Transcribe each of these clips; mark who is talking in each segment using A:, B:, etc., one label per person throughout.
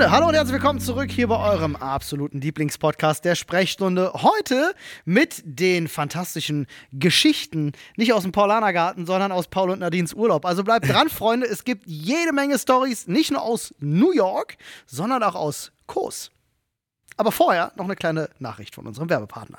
A: Freunde, hallo und herzlich willkommen zurück hier bei eurem absoluten Lieblingspodcast der Sprechstunde. Heute mit den fantastischen Geschichten, nicht aus dem Paulanergarten, sondern aus Paul und Nadines Urlaub. Also bleibt dran, Freunde, es gibt jede Menge Stories, nicht nur aus New York, sondern auch aus Kos. Aber vorher noch eine kleine Nachricht von unserem Werbepartner.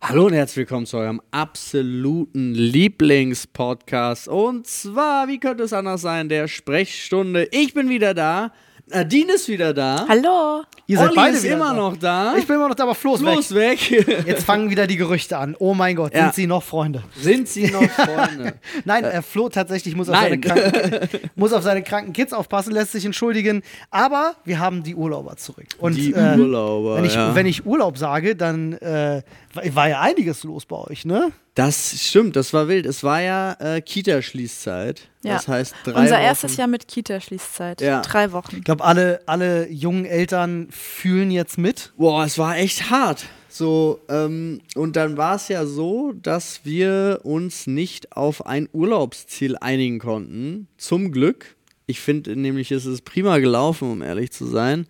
B: Hallo und herzlich willkommen zu eurem absoluten Lieblingspodcast. Und zwar, wie könnte es anders sein, der Sprechstunde. Ich bin wieder da. Nadine ist wieder da.
C: Hallo.
A: Ihr seid
B: Olli
A: beide
B: ist
A: wieder
B: immer
A: da.
B: noch da.
A: Ich bin immer noch da, aber Flo ist weg.
B: Los weg.
A: Jetzt fangen wieder die Gerüchte an. Oh mein Gott,
B: Ja.
A: sind sie noch Freunde?
B: Sind sie noch Freunde?
A: Nein, äh, Flo tatsächlich muss auf, seine
B: Nein.
A: kranken, muss auf seine kranken Kids aufpassen, lässt sich entschuldigen. Aber wir haben die Urlauber zurück. Und,
B: Die
A: äh,
B: Urlauber,
A: Wenn ich,
B: ja.
A: wenn ich Urlaub sage, dann äh, war- war ja einiges los bei euch, ne?
B: Das stimmt, das war wild. Es war ja äh, Kita-Schließzeit.
C: Ja.
B: Das heißt, drei
C: Unser
B: Wochen.
C: erstes Jahr mit Kita-Schließzeit.
B: Ja.
C: Drei Wochen.
A: Ich glaube, alle, alle jungen Eltern fühlen jetzt mit.
B: Boah, es war echt hart. So, ähm, und dann war es ja so, dass wir uns nicht auf ein Urlaubsziel einigen konnten. Zum Glück. Ich finde nämlich, es ist prima gelaufen, um ehrlich zu sein.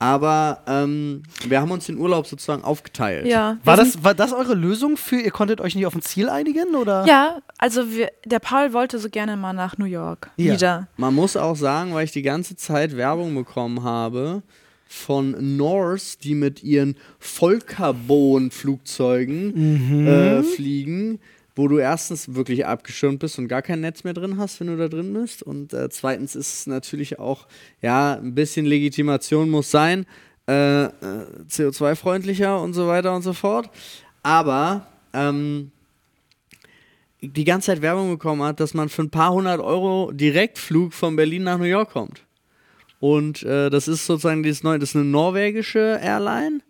B: Aber ähm, wir haben uns den Urlaub sozusagen aufgeteilt.
C: Ja.
A: War das, war das eure Lösung für, ihr konntet euch nicht auf ein Ziel einigen? Oder?
C: Ja, also wir, der Paul wollte so gerne mal nach New York.
A: Ja.
C: Wieder.
B: Man muss auch sagen, weil ich die ganze Zeit Werbung bekommen habe von Norse, die mit ihren Vollcarbon-Flugzeugen äh, fliegen, wo du erstens wirklich abgeschirmt bist und gar kein Netz mehr drin hast, wenn du da drin bist. Und äh, zweitens ist es natürlich auch, ja, ein bisschen Legitimation muss sein, äh, äh, CO2-freundlicher und so weiter und so fort. Aber ähm, die ganze Zeit Werbung bekommen hat, dass man für ein paar hundert Euro Direktflug von Berlin nach New York kommt. Und äh, das ist sozusagen dieses neue, das ist eine norwegische Airline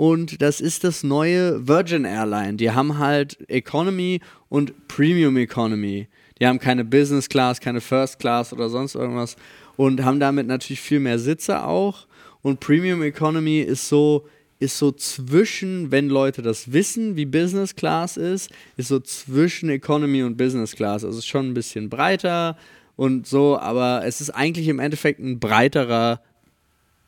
B: und das ist das neue Virgin Airline. Die haben halt Economy und Premium Economy. Die haben keine Business Class, keine First Class oder sonst irgendwas und haben damit natürlich viel mehr Sitze auch. Und Premium Economy ist so, ist so zwischen, wenn Leute das wissen, wie Business Class ist, ist so zwischen Economy und Business Class. Also schon ein bisschen breiter und so, aber es ist eigentlich im Endeffekt ein breiterer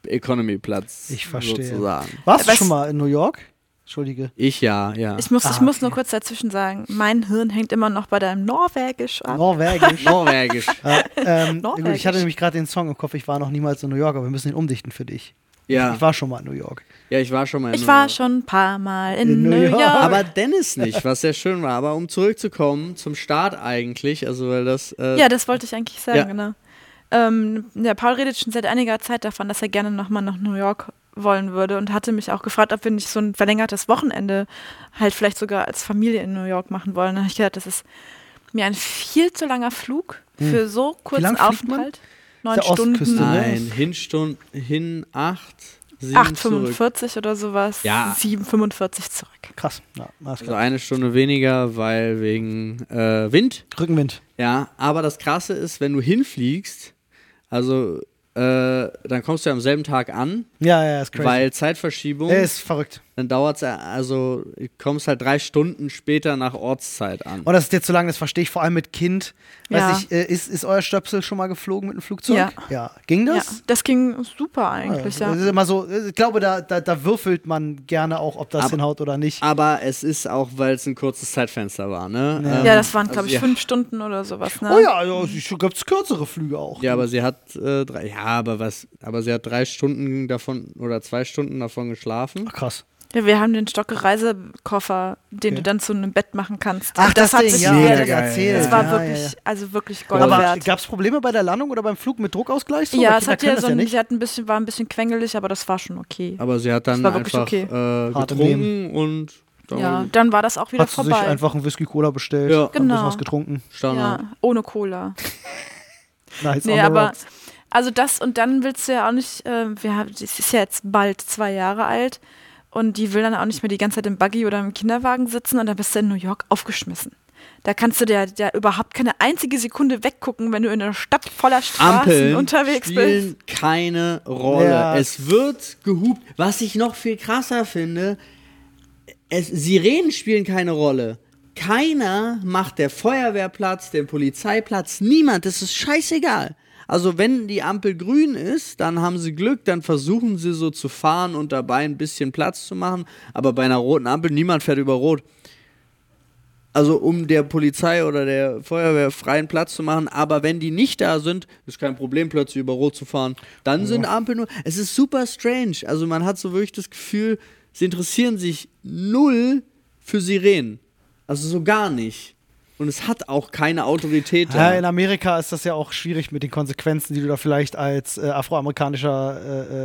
B: Economy-Platz.
A: Ich verstehe.
B: Sozusagen.
A: Warst du
C: Was-
A: schon mal in New York? Entschuldige.
B: Ich ja, ja.
C: Ich muss,
A: Ah,
C: ich muss
A: okay.
C: nur kurz dazwischen sagen, mein Hirn hängt immer noch bei deinem Norwegisch ab.
A: Norwegisch.
B: Norwegisch.
A: äh, ähm,
C: Norwegisch.
A: gut, ich hatte nämlich gerade den Song im Kopf, ich war noch niemals in New York, aber wir müssen ihn umdichten für dich.
B: Ja.
A: Ich war schon mal in New York.
B: ja, ich war schon mal in
C: Ich
B: New
C: war
B: York.
C: schon ein paar Mal in,
A: In New
C: New
A: York.
C: York.
B: Aber Dennis nicht, was sehr schön war. Aber um zurückzukommen zum Start eigentlich, also weil das. Äh,
C: ja, das wollte ich eigentlich sagen,
B: Ja.
C: genau. Ähm, der Paul redet schon seit einiger Zeit davon, dass er gerne nochmal nach New York wollen würde und hatte mich auch gefragt, ob wir nicht so ein verlängertes Wochenende halt vielleicht sogar als Familie in New York machen wollen. Da habe ich gedacht, das ist mir ein viel zu langer Flug für so kurzen
A: Hm.
C: Aufenthalt. Neun
A: Ostküste,
C: Stunden.
A: ne?
B: Nein, hin 8, 7 zurück.
C: 8,45 oder sowas.
B: Ja.
C: 7,45 zurück.
A: Krass. Ja,
B: Also
A: klar.
B: eine Stunde weniger, weil wegen äh, Wind.
A: Rückenwind.
B: Ja, aber das Krasse ist, wenn du hinfliegst, also äh, dann kommst du ja am selben Tag an,
A: Ja, ja, ist crazy.
B: weil Zeitverschiebung,
A: er ist verrückt.
B: Dann dauert es, also du kommst halt drei Stunden später nach Ortszeit an.
A: Und das ist dir zu lang, das verstehe ich vor allem mit Kind. Weiß
C: Ja.
A: ich, äh, ist, ist euer Stöpsel schon mal geflogen mit einem Flugzeug?
C: Ja.
A: Ging
C: Ja,
A: das?
C: das ging super eigentlich,
A: Das
C: ja.
A: ist immer so, ich glaube, da, da, da würfelt man gerne auch, ob das
B: Aber-
A: hinhaut oder nicht.
B: Aber es ist auch, weil es ein kurzes Zeitfenster war, ne?
A: Ja.
B: Ähm,
C: Ja, das waren,
B: also
C: glaube ich,
B: sie-
C: fünf Stunden oder sowas, ne?
A: Oh ja, also, es gibt kürzere Flüge auch.
B: Ja, aber sie hat äh, drei, ja, aber was, aber sie hat drei Stunden davon oder zwei Stunden davon geschlafen.
A: Ach, krass.
C: Ja, wir haben den Stocke-Reisekoffer, den
A: Okay.
C: du dann zu einem Bett machen kannst.
A: Ach,
C: Und
A: das,
C: hat
A: Ding,
C: sich
A: ja,
C: das,
A: erzählt.
C: das war
A: ja,
C: wirklich,
A: Ja, ja.
C: also wirklich Gold
A: Aber
C: wert.
A: gab es Probleme bei der Landung oder beim Flug mit Druckausgleich? So?
C: Ja, es hat ja
A: das
C: so ein, sie hat ein bisschen, war ein bisschen quengelig, aber das war schon okay.
B: Aber sie hat dann einfach
C: okay.
B: äh, getrunken und dann
C: Ja, dann war das auch wieder
A: Hat sie sich
C: vorbei.
A: einfach einen Whisky-Cola bestellt,
B: Ja.
A: ein bisschen
C: Genau.
A: was getrunken.
B: Standard.
C: ja, ohne Cola.
A: Nice, on
C: Nee,
A: the
C: aber
A: rocks.
C: also das und dann willst du ja auch nicht, äh, wir haben, sie ist ja jetzt bald zwei Jahre alt und die will dann auch nicht mehr die ganze Zeit im Buggy oder im Kinderwagen sitzen und dann bist du in New York aufgeschmissen. Da kannst du dir, dir überhaupt keine einzige Sekunde weggucken, wenn du in einer Stadt voller Straßen
B: Ampeln
C: unterwegs
B: spielen
C: bist.
B: keine Rolle.
A: Ja.
B: Es wird gehupt. Was ich noch viel krasser finde, es, Sirenen spielen keine Rolle. Keiner macht der Feuerwehrplatz, den Polizeiplatz, niemand. Das ist scheißegal. Also wenn die Ampel grün ist, dann haben sie Glück, dann versuchen sie so zu fahren und dabei ein bisschen Platz zu machen. Aber bei einer roten Ampel, niemand fährt über Rot. Also um der Polizei oder der Feuerwehr freien Platz zu machen. Aber wenn die nicht da sind, ist kein Problem, plötzlich über Rot zu fahren. Dann sind Ampeln nur. Es ist super strange. Also man hat so wirklich das Gefühl, sie interessieren sich null für Sirenen. Also so gar nicht. Und es hat auch keine Autorität
A: Ja, in Amerika ist das ja auch schwierig mit den Konsequenzen, die du da vielleicht als äh, afroamerikanischer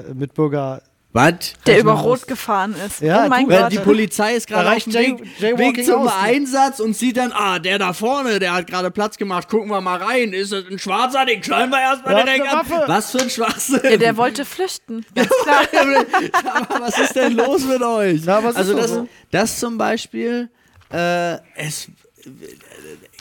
A: äh, äh, Mitbürger.
B: Was?
C: Der über. Rot gefahren ist.
A: Ja,
C: oh mein Gott.
B: die Polizei ist gerade auf dem
A: Jay-
B: Weg, Weg zum
A: aus.
B: Einsatz und sieht dann, ah, der da vorne, der hat gerade Platz gemacht, gucken wir mal rein. Ist das ein Schwarzer? Den knallen wir erstmal
A: hat
B: direkt ab. Was für ein Schwachsinn.
C: ja, der wollte flüchten. Ganz klar.
B: Aber was ist denn los mit euch?
A: Ja, ist
B: also das,
A: so.
B: das zum Beispiel, äh, es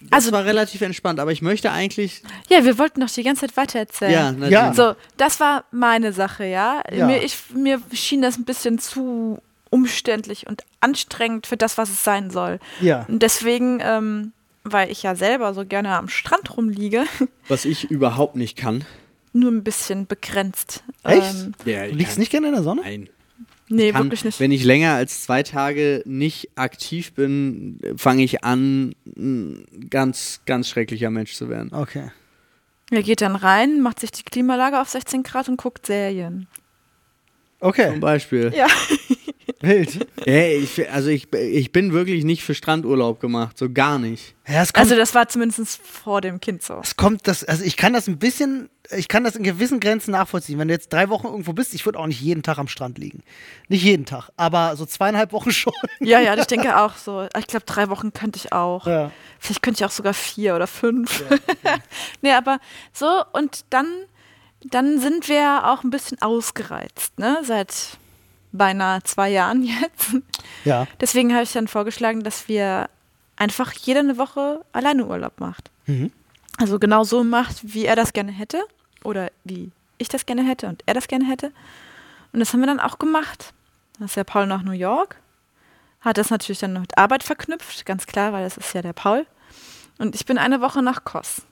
B: das
C: Also-
B: war relativ entspannt, aber ich möchte eigentlich,
C: Ja, wir wollten doch die ganze Zeit weitererzählen.
B: ja, natürlich.
A: Ja.
C: So, das war meine Sache, ja.
A: Ja.
C: Mir, ich, mir schien das ein bisschen zu umständlich und anstrengend für das, was es sein soll.
A: Ja.
C: Und deswegen, ähm, weil ich ja selber so gerne am Strand rumliege,
B: was ich überhaupt nicht kann.
C: nur ein bisschen begrenzt.
A: Echt?
C: Ähm,
B: Ja,
A: Du liegst nicht gerne in der Sonne?
B: Nein.
C: Nee,
B: kann,
C: wirklich nicht.
B: Wenn ich länger als zwei Tage nicht aktiv bin, fange ich an, ein ganz, ganz schrecklicher Mensch zu werden.
A: Okay.
C: Er geht dann rein, macht sich die Klimalage auf 16 Grad und guckt Serien.
B: Zum
A: Okay.
B: Beispiel.
C: Ja.
A: Wild.
B: Hey, ich, also ich, ich bin wirklich nicht für Strandurlaub gemacht, so gar nicht.
A: Ja, es kommt,
C: Also das war zumindest vor dem Kind so.
A: es kommt das, also ich kann das ein bisschen, ich kann das in gewissen Grenzen nachvollziehen. Wenn du jetzt drei Wochen irgendwo bist, ich würde auch nicht jeden Tag am Strand liegen. Nicht jeden Tag, aber so zweieinhalb Wochen schon.
C: Ja, ja, ich denke auch so. Ich glaube, drei Wochen könnte ich auch.
A: Ja.
C: Vielleicht könnte ich auch sogar vier oder fünf. nee, aber so und dann, dann sind wir auch ein bisschen ausgereizt, ne? Seit beinahe zwei Jahren jetzt.
A: Ja.
C: Deswegen habe ich dann vorgeschlagen, dass wir einfach jede eine Woche alleine Urlaub macht.
A: Mhm.
C: Also genau so macht, wie er das gerne hätte oder wie ich das gerne hätte und er das gerne hätte. Und das haben wir dann auch gemacht. Dann ist der Paul nach New York, hat das natürlich dann mit Arbeit verknüpft, ganz klar, weil das ist ja der Paul. Und ich bin eine Woche nach Kos.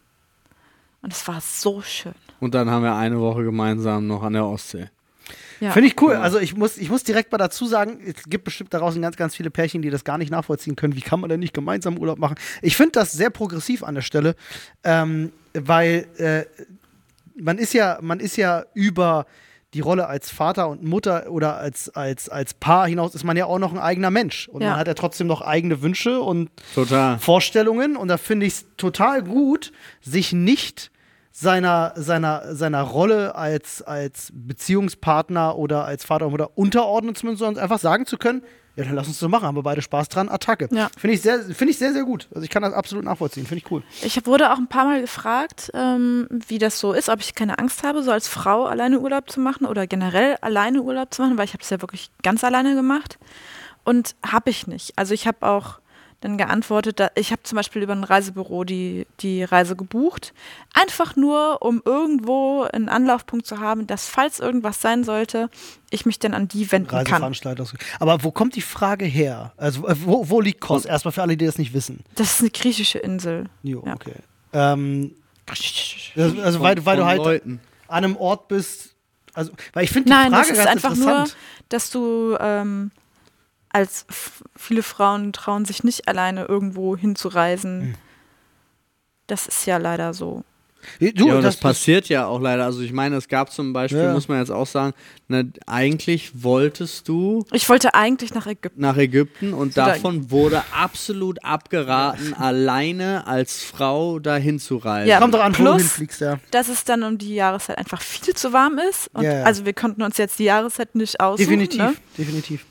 C: Und es war so schön.
B: Und dann haben wir eine Woche gemeinsam noch an der Ostsee.
C: Ja.
A: Finde ich cool. Also ich muss, ich muss direkt mal dazu sagen, es gibt bestimmt da draußen ganz, ganz viele Pärchen, die das gar nicht nachvollziehen können. Wie kann man denn nicht gemeinsam Urlaub machen? Ich finde das sehr progressiv an der Stelle, ähm, weil äh, man ist ja, man ist ja über die Rolle als Vater und Mutter oder als, als, als Paar hinaus ist man ja auch noch ein eigener Mensch. Und
C: Ja.
A: man hat ja trotzdem noch eigene Wünsche und
B: Total.
A: Vorstellungen und da finde ich es total gut, sich nicht seiner, seiner, seiner Rolle als, als Beziehungspartner oder als Vater und Mutter unterordnen zu müssen, sondern einfach sagen zu können, ja, dann lass uns so machen, haben wir beide Spaß dran, Attacke.
C: Ja.
A: Finde ich, sehr, finde ich sehr, sehr gut. Also ich kann das absolut nachvollziehen, finde ich cool.
C: Ich wurde auch ein paar Mal gefragt, ähm, wie das so ist, ob ich keine Angst habe, so als Frau alleine Urlaub zu machen oder generell alleine Urlaub zu machen, weil ich habe es ja wirklich ganz alleine gemacht und habe ich nicht. Also ich habe auch dann geantwortet, da, ich habe zum Beispiel über ein Reisebüro die, die Reise gebucht, einfach nur, um irgendwo einen Anlaufpunkt zu haben, dass falls irgendwas sein sollte, ich mich dann an die wenden kann.
A: Aber wo kommt die Frage her? Also äh, wo, wo liegt Kos? Erstmal für alle, die das nicht wissen.
C: Das ist eine griechische Insel.
A: Jo,
C: Ja.
A: okay. Ähm, also, also weil, du- weil du halt
B: Leuten.
A: an einem Ort bist. Also, weil ich finde die
C: Nein,
A: Frage
C: das ist
A: ganz
C: einfach nur,
A: interessant.
C: dass du ähm, als viele Frauen trauen sich nicht alleine irgendwo hinzureisen.
A: Hm.
C: Das ist ja leider so.
A: Du,
B: ja, und das,
A: das,
B: passiert ja auch leider. Also ich meine, es gab zum Beispiel,
A: Ja.
B: muss man jetzt auch sagen, ne, eigentlich wolltest du
C: Ich wollte eigentlich nach Ägypten.
B: nach Ägypten und
C: So, da-
B: davon wurde absolut abgeraten, alleine als Frau dahin zu reisen.
C: Ja,
A: kommt doch an, wo du
C: plus-
A: hinfliegst, ja.
C: Dass es dann um die Jahreszeit einfach viel zu warm ist. Und
A: Ja, ja.
C: Also wir konnten uns jetzt die Jahreszeit nicht aussuchen.
A: Definitiv,
C: Ne?
A: definitiv.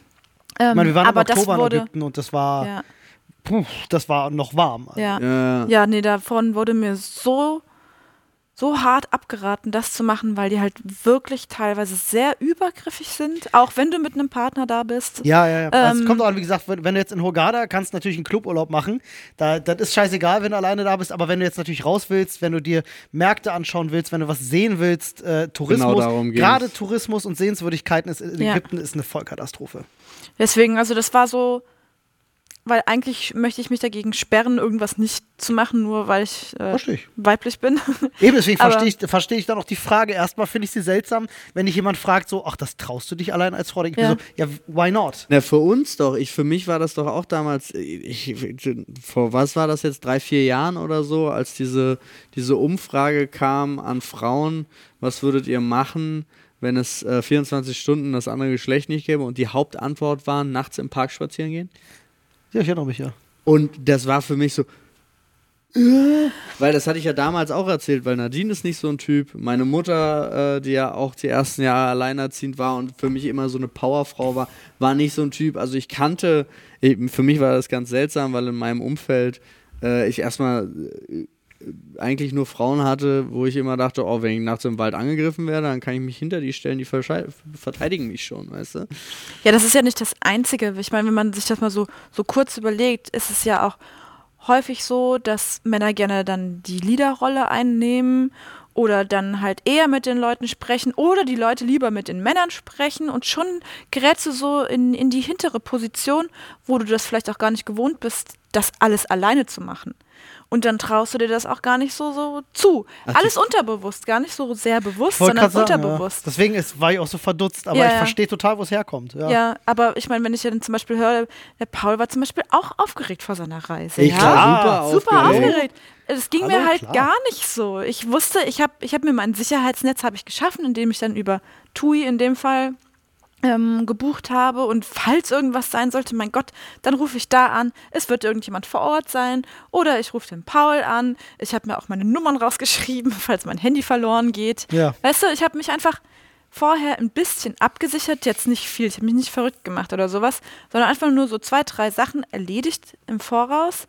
C: Ähm,
A: Ich meine, wir waren
C: aber
A: im Oktober
C: das wurde,
A: in Ägypten und das war,
C: ja,
A: puh, das war noch warm.
C: ja.
B: Ja.
C: Ja, nee, davon wurde mir so, so hart abgeraten, das zu machen, weil die halt wirklich teilweise sehr übergriffig sind, auch wenn du mit einem Partner da bist.
A: Ja, ja, ja. Also es
C: Ähm,
A: kommt auch an, wie gesagt, wenn, wenn du jetzt in Hurghada kannst, natürlich einen Cluburlaub machen. Da, das ist scheißegal, wenn du alleine da bist. Aber wenn du jetzt natürlich raus willst, wenn du dir Märkte anschauen willst, wenn du was sehen willst, äh, Tourismus,
B: Genau darum ging's.
A: gerade Tourismus und Sehenswürdigkeiten ist, in
C: Ja.
A: Ägypten ist eine Vollkatastrophe.
C: Deswegen, also das war so weil eigentlich möchte ich mich dagegen sperren, irgendwas nicht zu machen, nur weil ich, äh,
A: ich.
C: weiblich bin.
A: Eben, deswegen verstehe ich, versteh ich dann auch die Frage. Erstmal finde ich sie seltsam, wenn dich jemand fragt, so, ach, das traust du dich allein als Frau. Ich
C: Ja.
A: so, ja, why not?
B: Na, für uns doch. Ich, für mich war das doch auch damals, ich, ich, vor was war das jetzt, drei, vier Jahren oder so, als diese, diese Umfrage kam an Frauen, was würdet ihr machen, wenn es äh, 24 Stunden das andere Geschlecht nicht gäbe und die Hauptantwort war, nachts im Park spazieren gehen?
A: Ja, ich erinnere mich ja.
B: Und das war für mich so. äh, Weil das hatte ich ja damals auch erzählt, weil Nadine ist nicht so ein Typ. Meine Mutter, äh, die ja auch die ersten Jahre alleinerziehend war und für mich immer so eine Powerfrau war, war nicht so ein Typ. Also ich kannte, eben für mich war das ganz seltsam, weil in meinem Umfeld äh, ich erstmal äh, eigentlich nur Frauen hatte, wo ich immer dachte, oh, wenn ich nachts im Wald angegriffen werde, dann kann ich mich hinter die stellen, die verteidigen mich schon, weißt du?
C: Ja, das ist ja nicht das Einzige. Ich meine, wenn man sich das mal so, so kurz überlegt, ist es ja auch häufig so, dass Männer gerne dann die Leaderrolle einnehmen oder dann halt eher mit den Leuten sprechen oder die Leute lieber mit den Männern sprechen und schon gerätst du so in, in die hintere Position, wo du das vielleicht auch gar nicht gewohnt bist, das alles alleine zu machen. Und dann traust du dir das auch gar nicht so, so zu.
B: Ach,
C: Alles unterbewusst, gar nicht so sehr bewusst, sondern
A: grad sagen,
C: unterbewusst.
A: Ja. Deswegen ist, war ich auch so verdutzt, aber
C: Ja,
A: ich
C: ja.
A: verstehe total, wo es herkommt. Ja.
C: Ja, aber ich meine, wenn ich ja dann zum Beispiel höre, der Paul war zum Beispiel auch aufgeregt vor seiner Reise.
B: Ich
C: ja?
B: war super,
C: super
B: aufgeregt.
C: aufgeregt. Es ging
A: Hallo,
C: mir halt
A: klar.
C: gar nicht so. Ich wusste, ich habe ich hab mir mein Sicherheitsnetz habe ich geschaffen, indem ich dann über TUI in dem Fall ähm, gebucht habe und falls irgendwas sein sollte, mein Gott, dann rufe ich da an. Es wird irgendjemand vor Ort sein oder ich rufe den Paul an. Ich habe mir auch meine Nummern rausgeschrieben, falls mein Handy verloren geht.
A: Ja.
C: Weißt du, ich habe mich einfach vorher ein bisschen abgesichert, jetzt nicht viel, ich habe mich nicht verrückt gemacht oder sowas, sondern einfach nur so zwei, drei Sachen erledigt im Voraus,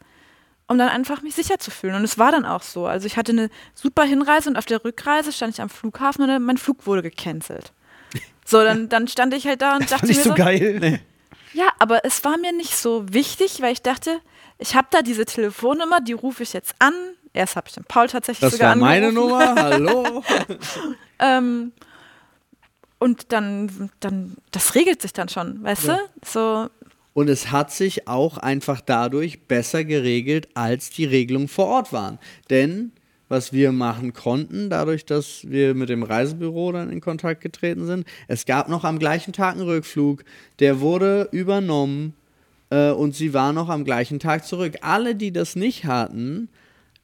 C: um dann einfach mich sicher zu fühlen. Und es war dann auch so. Also ich hatte eine super Hinreise und auf der Rückreise stand ich am Flughafen und mein Flug wurde gecancelt. So, dann, dann stand ich halt da und dachte
A: Fand ich
C: mir
A: so
C: so,
A: geil.
C: ja, aber es war mir nicht so wichtig, weil ich dachte, ich habe da diese Telefonnummer, die rufe ich jetzt an. Erst habe ich den Paul tatsächlich
B: Das
C: sogar
B: war meine
C: angerufen.
B: Nummer, hallo.
C: Ähm, und dann, dann, das regelt sich dann schon, weißt du? So,
B: Und es hat sich auch einfach dadurch besser geregelt, als die Regelungen vor Ort waren. Denn was wir machen konnten, dadurch, dass wir mit dem Reisebüro dann in Kontakt getreten sind, es gab noch am gleichen Tag einen Rückflug, der wurde übernommen äh, und sie war noch am gleichen Tag zurück. Alle, die das nicht hatten,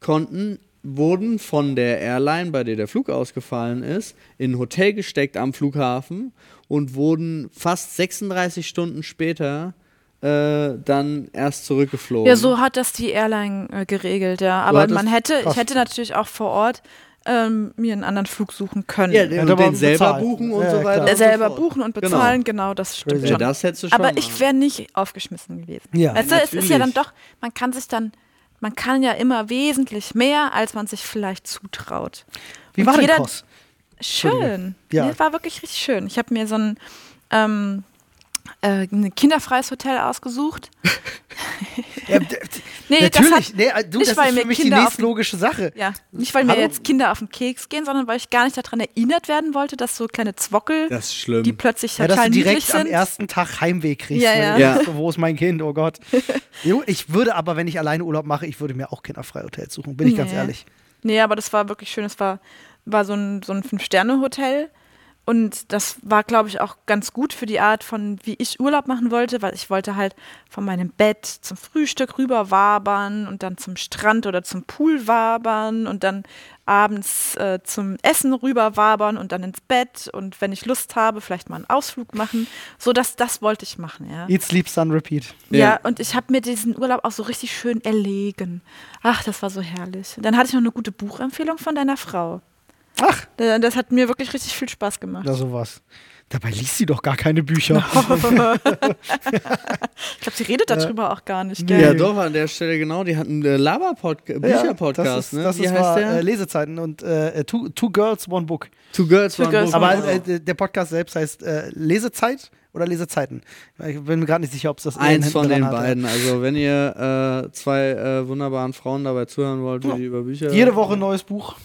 B: konnten wurden von der Airline, bei der der Flug ausgefallen ist, in ein Hotel gesteckt am Flughafen und wurden fast 36 Stunden später äh, dann erst zurückgeflogen.
C: ja, so hat das die Airline äh, geregelt, ja. Aber man hätte,
A: krass.
C: ich hätte natürlich auch vor Ort ähm, mir einen anderen Flug suchen können.
B: ja,
A: Ja,
B: und den selber
A: bezahlt.
B: buchen und
A: Ja,
B: so weiter. und so
C: selber
B: fort.
C: buchen und
B: Genau.
C: bezahlen, genau, das stimmt.
B: Ja,
C: schon.
B: das hättest du schon
C: Aber ich
B: machen.
C: wäre nicht aufgeschmissen gewesen.
A: Ja,
C: du, es ist ja dann doch, man kann sich dann, man kann ja immer wesentlich mehr, als man sich vielleicht zutraut.
A: Wie
C: Und
A: war denn
C: jeder-
A: Kos?
C: Schön.
A: Ja.
C: Nee, war wirklich richtig schön. Ich habe mir so ein, ähm, äh, ein kinderfreies Hotel ausgesucht.
A: Ja,
C: Nee, das
A: Natürlich,
C: hat,
A: nee, äh, du,
C: nicht,
A: das
C: weil
A: ist
C: mir
A: für mich
C: Kinder
A: die nächstlogische Sache.
C: ja, nicht weil mir
A: Hallo?
C: jetzt Kinder auf den Keks gehen, sondern weil ich gar nicht daran erinnert werden wollte, dass so kleine Zwockel,
B: Das ist schlimm.
C: die plötzlich
A: Ja, dass
C: total
A: du direkt am ersten Tag Heimweh kriegst.
C: Ja, ja.
A: du
B: Ja.
A: so, Wo ist mein Kind? Oh Gott. Ich würde aber, wenn ich alleine Urlaub mache, ich würde mir auch kinderfreie Hotels suchen, bin ich ganz
C: Nee.
A: ehrlich.
C: Nee, aber das war wirklich schön. Es war, war so ein, so ein Fünf-Sterne-Hotel. Und das war, glaube ich, auch ganz gut für die Art von, wie ich Urlaub machen wollte, weil ich wollte halt von meinem Bett zum Frühstück rüber wabern und dann zum Strand oder zum Pool wabern und dann abends äh, zum Essen rüber wabern und dann ins Bett und wenn ich Lust habe, vielleicht mal einen Ausflug machen. So, das, das wollte ich machen, ja.
A: Eat, Sleep, Sun, Repeat.
C: Ja,
B: Ja.
C: und ich habe mir diesen Urlaub auch so richtig schön erlegen. Ach, das war so herrlich. Dann hatte ich noch eine gute Buchempfehlung von deiner Frau.
A: Ach,
C: Da- Das hat mir wirklich richtig viel Spaß gemacht.
A: oder sowas. Dabei liest sie doch gar keine Bücher.
C: Ich glaube, sie redet darüber auch gar nicht, gell?
B: ja, doch, an der Stelle genau. Die hatten einen Laber-Podcast, Bücher-Podcast,
A: das ist,
B: ne?
A: Das
B: Wie
A: ist
B: heißt
A: war,
B: der?
A: Äh, Lesezeiten und äh, two, two Girls, One Book.
B: Two Girls,
C: Two
B: One
C: Girls,
B: Book.
C: One
A: Aber äh, der Podcast selbst heißt äh, Lesezeit oder Lesezeiten. Ich bin mir gerade nicht sicher, ob es das
B: Eins von den beiden. Also, wenn ihr äh, zwei äh, wunderbaren Frauen dabei zuhören wollt, wie
A: Ja.
B: die über Bücher.
A: Jede Woche ein neues Buch.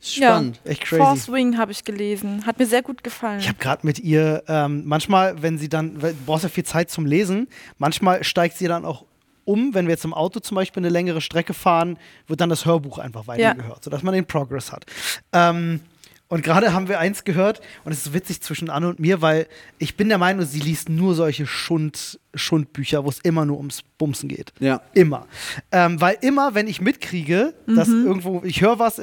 B: Spannend.
A: Echt crazy.
C: Force Wing habe ich gelesen. Hat mir sehr gut gefallen.
A: Ich habe gerade mit ihr, ähm, manchmal, wenn sie dann, du brauchst ja viel Zeit zum Lesen, manchmal steigt sie dann auch um, wenn wir jetzt im Auto zum Beispiel eine längere Strecke fahren, wird dann das Hörbuch einfach weitergehört, ja. sodass man den Progress hat. Ähm, und gerade haben wir eins gehört, und es ist witzig zwischen Anne und mir, weil ich bin der Meinung, sie liest nur solche Schund, Schundbücher, wo es immer nur ums Bumsen geht.
B: Ja.
A: Immer. Ähm, weil immer, wenn ich mitkriege, mhm. dass irgendwo, ich höre was,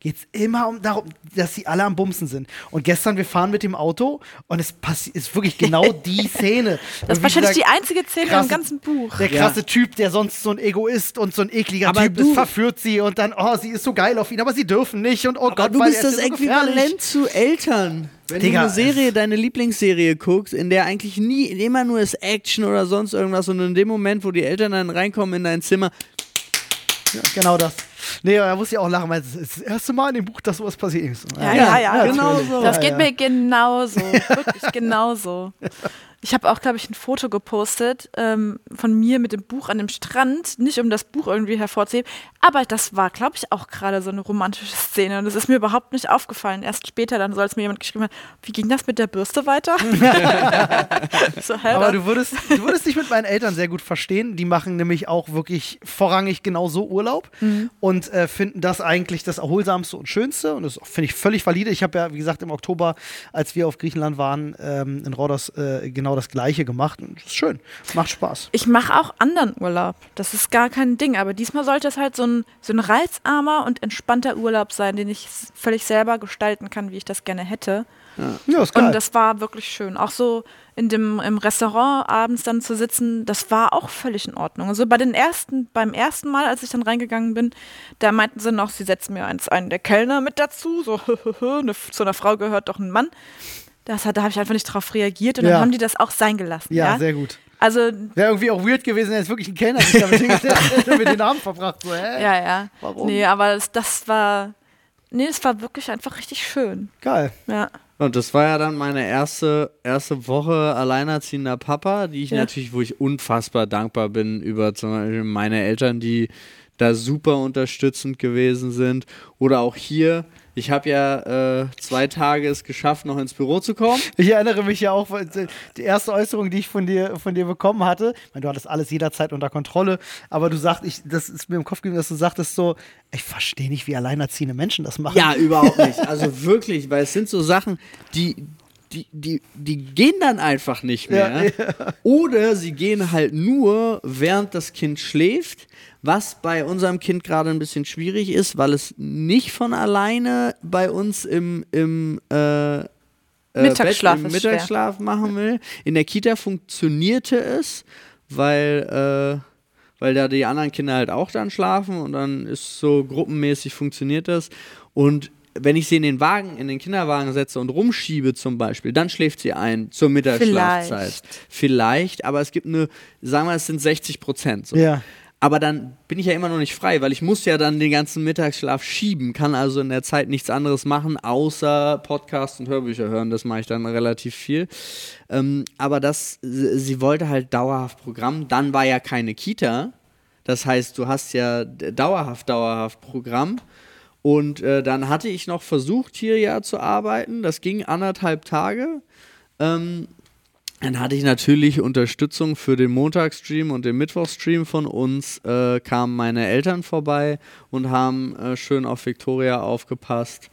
A: geht es immer um darum, dass sie alle am Bumsen sind. Und gestern, wir fahren mit dem Auto und es ist wirklich genau die Szene.
C: Das ist wahrscheinlich gesagt, die einzige Szene krasse, im ganzen Buch.
A: Der krasse ja. Typ, der sonst so ein Egoist und so ein ekliger aber Typ du, ist, verführt sie und dann, oh, sie ist so geil auf ihn, aber sie dürfen nicht und oh aber Gott,
B: du bist das so Äquivalent zu Eltern. Wenn Digga, du eine Serie, deine Lieblingsserie guckst, in der eigentlich nie, immer nur ist Action oder sonst irgendwas und in dem Moment, wo die Eltern dann reinkommen in dein Zimmer.
A: Ja, genau das. Nee, da muss ich auch lachen, weil es ist das erste Mal in dem Buch, dass sowas passiert ist.
C: Ja, ja, ja, ja genau so. Das geht mir genauso. Wirklich genauso. Ich habe auch, glaube ich, ein Foto gepostet ähm, von mir mit dem Buch an dem Strand, nicht um das Buch irgendwie hervorzuheben, aber das war, glaube ich, auch gerade so eine romantische Szene und das ist mir überhaupt nicht aufgefallen. Erst später dann soll es mir jemand geschrieben haben, wie ging das mit der Bürste weiter?
A: so, aber du würdest, du würdest dich mit meinen Eltern sehr gut verstehen. Die machen nämlich auch wirklich vorrangig genau so Urlaub mhm. und äh, finden das eigentlich das Erholsamste und Schönste und das finde ich völlig valide. Ich habe ja, wie gesagt, im Oktober, als wir auf Griechenland waren, ähm, in Rhodos äh, genau genau das Gleiche gemacht. Und das ist schön. Macht Spaß.
C: Ich mache auch anderen Urlaub. Das ist gar kein Ding. Aber diesmal sollte es halt so ein, so ein reizarmer und entspannter Urlaub sein, den ich völlig selber gestalten kann, wie ich das gerne hätte. Ja. ist geil. Und das war wirklich schön. Auch so in dem, im Restaurant abends dann zu sitzen, das war auch völlig in Ordnung. Also bei den ersten, beim ersten Mal, als ich dann reingegangen bin, da meinten sie noch, sie setzen mir eins einen der Kellner mit dazu. So, zu einer Frau gehört doch ein Mann. Das hat, da habe ich einfach nicht drauf reagiert und ja. dann haben die das auch sein gelassen.
A: Ja, ja? sehr gut.
C: Also
A: wäre irgendwie auch weird gewesen, wenn es wirklich ein Kellner sich damit mit den Namen verbracht. So, hä?
C: Ja, ja. Warum? Nee, aber das, das war, nee, es war wirklich einfach richtig schön.
A: Geil.
C: Ja.
B: Und das war ja dann meine erste, erste Woche alleinerziehender Papa, die ich ja. natürlich, wo ich unfassbar dankbar bin über zum Beispiel meine Eltern, die da super unterstützend gewesen sind. Oder auch hier, ich habe ja äh, zwei Tage es geschafft, noch ins Büro zu kommen.
A: Ich erinnere mich ja auch, die erste Äußerung, die ich von dir, von dir bekommen hatte, ich meine, du hattest alles jederzeit unter Kontrolle, aber du sagst, ich, das ist mir im Kopf geblieben, dass du sagtest so, ich verstehe nicht, wie alleinerziehende Menschen das machen.
B: Ja, überhaupt nicht. Also wirklich, weil es sind so Sachen, die, die, die, die gehen dann einfach nicht mehr. Ja, ja. Oder sie gehen halt nur, während das Kind schläft was bei unserem Kind gerade ein bisschen schwierig ist, weil es nicht von alleine bei uns im, im äh, äh
C: Mittagsschlaf,
B: Bett, im Mittagsschlaf machen will. In der Kita funktionierte es, weil, äh, weil da die anderen Kinder halt auch dann schlafen und dann ist so gruppenmäßig funktioniert das. Und wenn ich sie in den Wagen, in den Kinderwagen setze und rumschiebe zum Beispiel, dann schläft sie ein zur Mittagsschlafzeit. Vielleicht, Vielleicht aber es gibt eine, sagen wir, es sind 60 Prozent. So.
A: Ja.
B: Aber dann bin ich ja immer noch nicht frei, weil ich muss ja dann den ganzen Mittagsschlaf schieben, kann also in der Zeit nichts anderes machen, außer Podcasts und Hörbücher hören. Das mache ich dann relativ viel. Ähm, aber das, sie wollte halt dauerhaft Programm. Dann war ja keine Kita. Das heißt, du hast ja dauerhaft, dauerhaft Programm. Und äh, dann hatte ich noch versucht, hier ja zu arbeiten. Das ging anderthalb Tage. Ähm, dann hatte ich natürlich Unterstützung für den Montagsstream und den Mittwochstream von uns. Äh, kamen meine Eltern vorbei und haben äh, schön auf Victoria aufgepasst.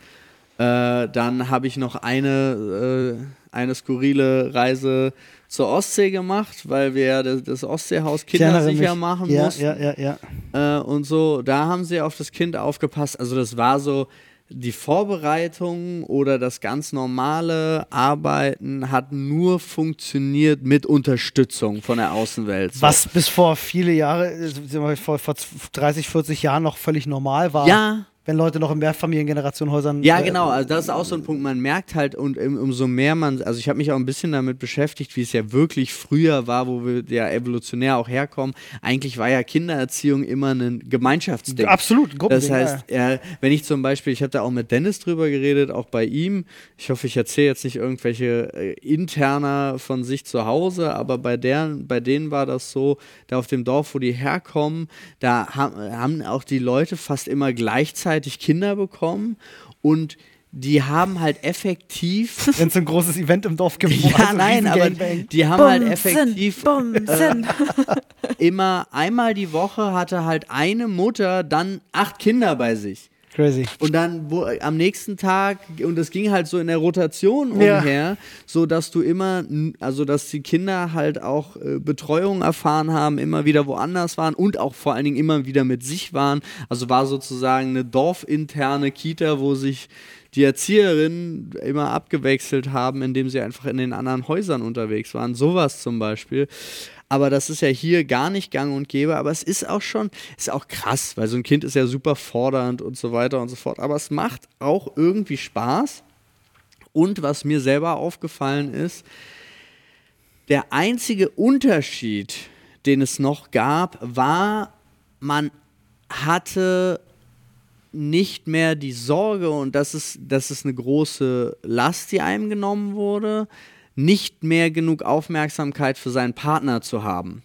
B: Äh, dann habe ich noch eine, äh, eine skurrile Reise zur Ostsee gemacht, weil wir das, das Ostseehaus kindersicher machen
A: ja,
B: mussten.
A: Ja, ja,
B: ja. Äh, und so, da haben sie auf das Kind aufgepasst. Also das war so, die Vorbereitung oder das ganz normale Arbeiten hat nur funktioniert mit Unterstützung von der Außenwelt.
A: So. Was bis vor viele Jahre, äh, vor, vor 30, 40 Jahren noch völlig normal war.
B: Ja,
A: wenn Leute noch in Mehrfamiliengenerationenhäusern.
B: Ja, äh, genau, also das ist auch so ein Punkt. Man merkt halt, und umso mehr man, also ich habe mich auch ein bisschen damit beschäftigt, wie es ja wirklich früher war, wo wir ja evolutionär auch herkommen. Eigentlich war ja Kindererziehung immer ein Gemeinschaftsding.
A: Absolut, ein
B: Das heißt, ja, wenn ich zum Beispiel, ich habe da auch mit Dennis drüber geredet, auch bei ihm. Ich hoffe, ich erzähle jetzt nicht irgendwelche äh, interner von sich zu Hause, aber bei, deren, bei denen war das so, da auf dem Dorf, wo die herkommen, da haben, haben auch die Leute fast immer gleichzeitig gleichzeitig Kinder bekommen und die haben halt effektiv.
A: Wenn es ein großes Event im Dorf gibt.
B: ja,
A: also
B: nein, aber die haben halt effektiv
C: Bumsen.
B: immer einmal die Woche hatte halt eine Mutter dann acht Kinder bei sich.
A: Crazy.
B: Und dann wo, am nächsten Tag, und das ging halt so in der Rotation
A: Ja.
B: umher, so dass du immer, also dass die Kinder halt auch äh, Betreuung erfahren haben, immer wieder woanders waren und auch vor allen Dingen immer wieder mit sich waren. Also war sozusagen eine dorfinterne Kita, wo sich die Erzieherinnen immer abgewechselt haben, indem sie einfach in den anderen Häusern unterwegs waren. Sowas zum Beispiel. Aber das ist ja hier gar nicht gang und gäbe. Aber es ist auch schon, ist auch krass, weil so ein Kind ist ja super fordernd und so weiter und so fort. Aber es macht auch irgendwie Spaß. Und was mir selber aufgefallen ist, der einzige Unterschied, den es noch gab, war, man hatte nicht mehr die Sorge, und das ist, das ist eine große Last, die einem genommen wurde, nicht mehr genug Aufmerksamkeit für seinen Partner zu haben.